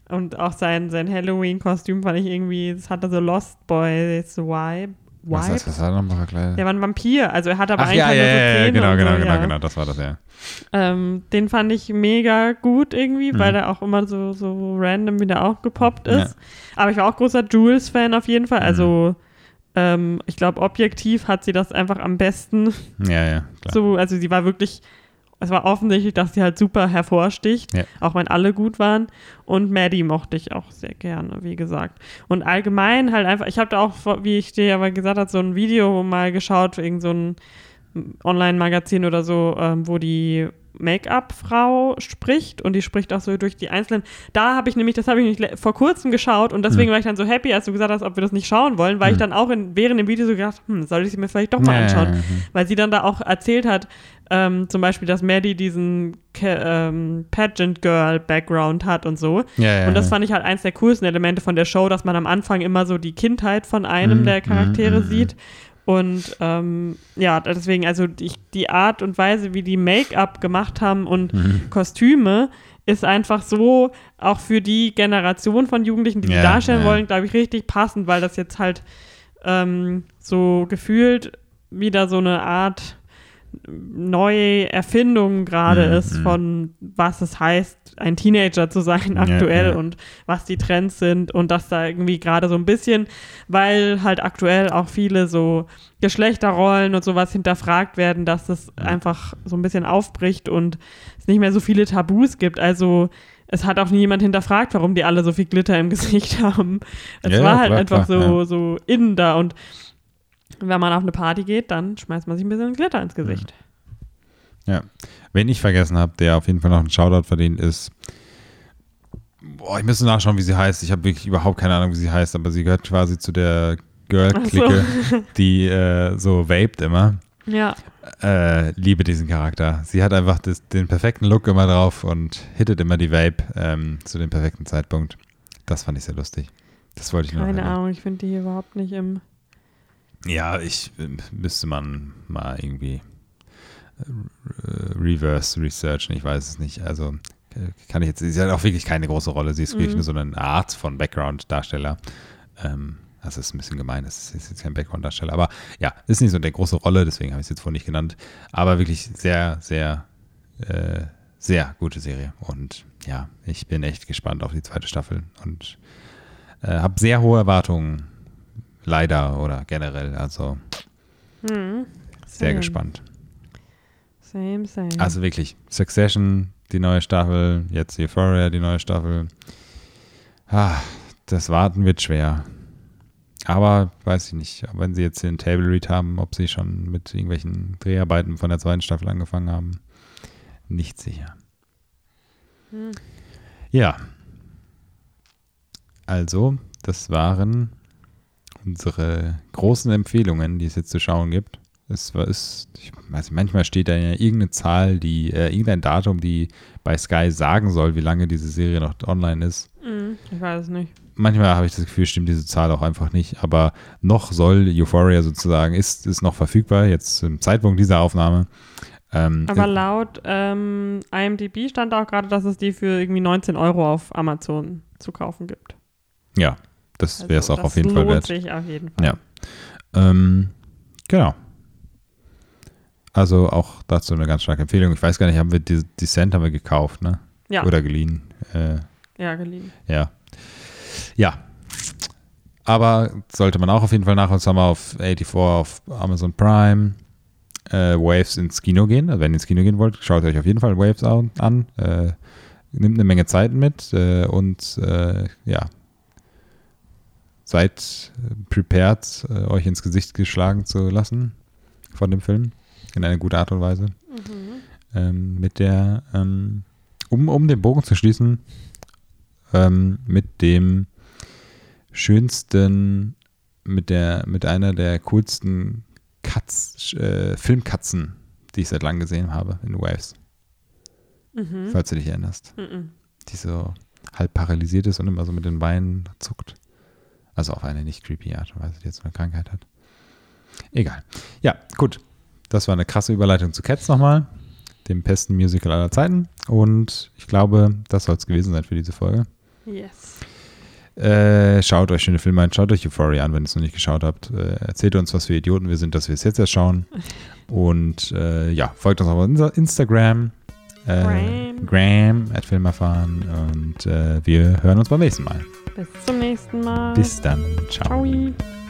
Und auch sein, sein Halloween-Kostüm fand ich irgendwie, das hatte so Lost Boys Vibe. Was, heißt, was war nochmal verkleidet? Der war ein Vampir, also er hat aber Ach eigentlich ja, nur ja, ja, ja, genau, genau, so, genau, ja. genau, das war das, ja. Ähm, den fand ich mega gut irgendwie, Mhm. weil der auch immer so, so random wieder aufgepoppt Ja. ist. Aber ich war auch großer Jules-Fan auf jeden Fall. Mhm. Also ähm, ich glaube, objektiv hat sie das einfach am besten Ja, ja, klar. so, also sie war wirklich es war offensichtlich, dass sie halt super hervorsticht, Ja. auch wenn alle gut waren. Und Maddie mochte ich auch sehr gerne, wie gesagt. Und allgemein halt einfach, ich habe da auch, wie ich dir aber gesagt habe, so ein Video mal geschaut, irgend so ein Online-Magazin oder so, ähm, wo die Make-up-Frau spricht und die spricht auch so durch die einzelnen. Da habe ich nämlich, das habe ich le- vor kurzem geschaut und deswegen Hm. war ich dann so happy, als du gesagt hast, ob wir das nicht schauen wollen, weil ich Hm. dann auch in, während dem Video so gedacht, hm, soll ich sie mir vielleicht doch mal anschauen Mhm. weil sie dann da auch erzählt hat, ähm, zum Beispiel, dass Maddie diesen Ke ähm, Pageant Girl Background hat und so. Ja, ja, und das fand ich halt eins der coolsten Elemente von der Show, dass man am Anfang immer so die Kindheit von einem Mhm, der Charaktere mhm, mhm. sieht. Und ähm, ja, deswegen, also die, die Art und Weise, wie die Make-up gemacht haben und Mhm. Kostüme, ist einfach so auch für die Generation von Jugendlichen, die Ja, darstellen ja. wollen, glaube ich, richtig passend, weil das jetzt halt ähm, so gefühlt wieder so eine Art neue Erfindung gerade Mhm, ist mhm. von was es heißt, ein Teenager zu sein Ja, aktuell ja. und was die Trends sind und dass da irgendwie gerade so ein bisschen, weil halt aktuell auch viele so Geschlechterrollen und sowas hinterfragt werden, dass das einfach so ein bisschen aufbricht und es nicht mehr so viele Tabus gibt. Also es hat auch nie jemand hinterfragt, warum die alle so viel Glitter im Gesicht haben. Es Ja, war ja, halt klar, einfach klar, so, so innen da und wenn man auf eine Party geht, dann schmeißt man sich ein bisschen Glitter ins Gesicht. Ja. Wen ich vergessen habe, der auf jeden Fall noch einen Shoutout verdient, ist. Boah, ich müsste nachschauen, wie sie heißt. Ich habe wirklich überhaupt keine Ahnung, wie sie heißt, aber sie gehört quasi zu der Girl-Clique, die äh, so vaped immer. Ja, Äh, liebe diesen Charakter. Sie hat einfach das, den perfekten Look immer drauf und hittet immer die Vape ähm, zu dem perfekten Zeitpunkt. Das fand ich sehr lustig. Das wollte ich noch keine. Ahnung, ich finde die hier überhaupt nicht im. Ja, ich äh, müsste man mal irgendwie äh, reverse researchen, ich weiß es nicht. Also äh, kann ich jetzt, sie hat auch wirklich keine große Rolle, sie ist wirklich Mhm. nur so eine Art von Background-Darsteller. Ähm, das ist ein bisschen gemein, das ist jetzt kein Background-Darsteller, aber ja, ist nicht so eine große Rolle, deswegen habe ich es jetzt vorhin nicht genannt. Aber wirklich sehr, sehr, äh, sehr gute Serie. Und ja, ich bin echt gespannt auf die zweite Staffel und äh, habe sehr hohe Erwartungen. Leider oder generell, also Hm. sehr gespannt. Same, same. Also wirklich, Succession, die neue Staffel, jetzt Euphoria, die neue Staffel. Ah, das Warten wird schwer. Aber weiß ich nicht, wenn sie jetzt den Table Read haben, ob sie schon mit irgendwelchen Dreharbeiten von der zweiten Staffel angefangen haben. Nicht sicher. Hm. Ja. Also, das waren unsere großen Empfehlungen, die es jetzt zu schauen gibt. Es ist, ich weiß nicht, manchmal steht da ja irgendeine Zahl, die, äh, irgendein Datum, die bei Sky sagen soll, wie lange diese Serie noch online ist. Hm, ich weiß es nicht. Manchmal habe ich das Gefühl, stimmt diese Zahl auch einfach nicht, aber noch soll Euphoria sozusagen, ist, ist noch verfügbar, jetzt zum Zeitpunkt dieser Aufnahme. Ähm, Aber laut ähm, IMDb stand auch gerade, dass es die für irgendwie 19 Euro auf Amazon zu kaufen gibt. ja, das wäre es Also, auch auf jeden Fall wert. sich auf jeden Fall. Ja. Ähm, genau. Also auch dazu eine ganz starke Empfehlung. Ich weiß gar nicht, haben wir die Descent haben wir gekauft, ne? Ja, Oder geliehen. Äh, ja geliehen. ja. Ja. Aber sollte man auch auf jeden Fall nach uns haben wir auf 84 auf Amazon Prime. Äh, Waves ins Kino gehen. Also wenn ihr ins Kino gehen wollt, schaut euch auf jeden Fall Waves an. an. Äh, nimmt eine Menge Zeit mit äh, und äh, ja. Seid prepared, äh, euch ins Gesicht geschlagen zu lassen von dem Film. In einer gute Art und Weise. Ähm, mit der, ähm, um, um den Bogen zu schließen, ähm, mit dem schönsten, mit der, mit einer der coolsten Cuts, äh, Filmkatzen, die ich seit langem gesehen habe in Waves, Mhm. falls du dich erinnerst. Mhm. Die so halb paralysiert ist und immer so mit den Beinen zuckt. Also auf eine nicht creepy Art und Weise, die jetzt eine Krankheit hat. Egal. Ja, gut. Das war eine krasse Überleitung zu Cats nochmal, dem besten Musical aller Zeiten. Und ich glaube, das soll es gewesen sein für diese Folge. Yes. Äh, schaut euch schöne Filme an, schaut euch Euphoria an, wenn ihr es noch nicht geschaut habt. Äh, erzählt uns, was für Idioten wir sind, dass wir es jetzt erst schauen. Und äh, ja, folgt uns auf Insta- Instagram. Äh, Gram. Gram, at Filmerfahren. Und äh, wir hören uns beim nächsten Mal. Bis zum nächsten Mal. Bis dann. Ciao. Ciao.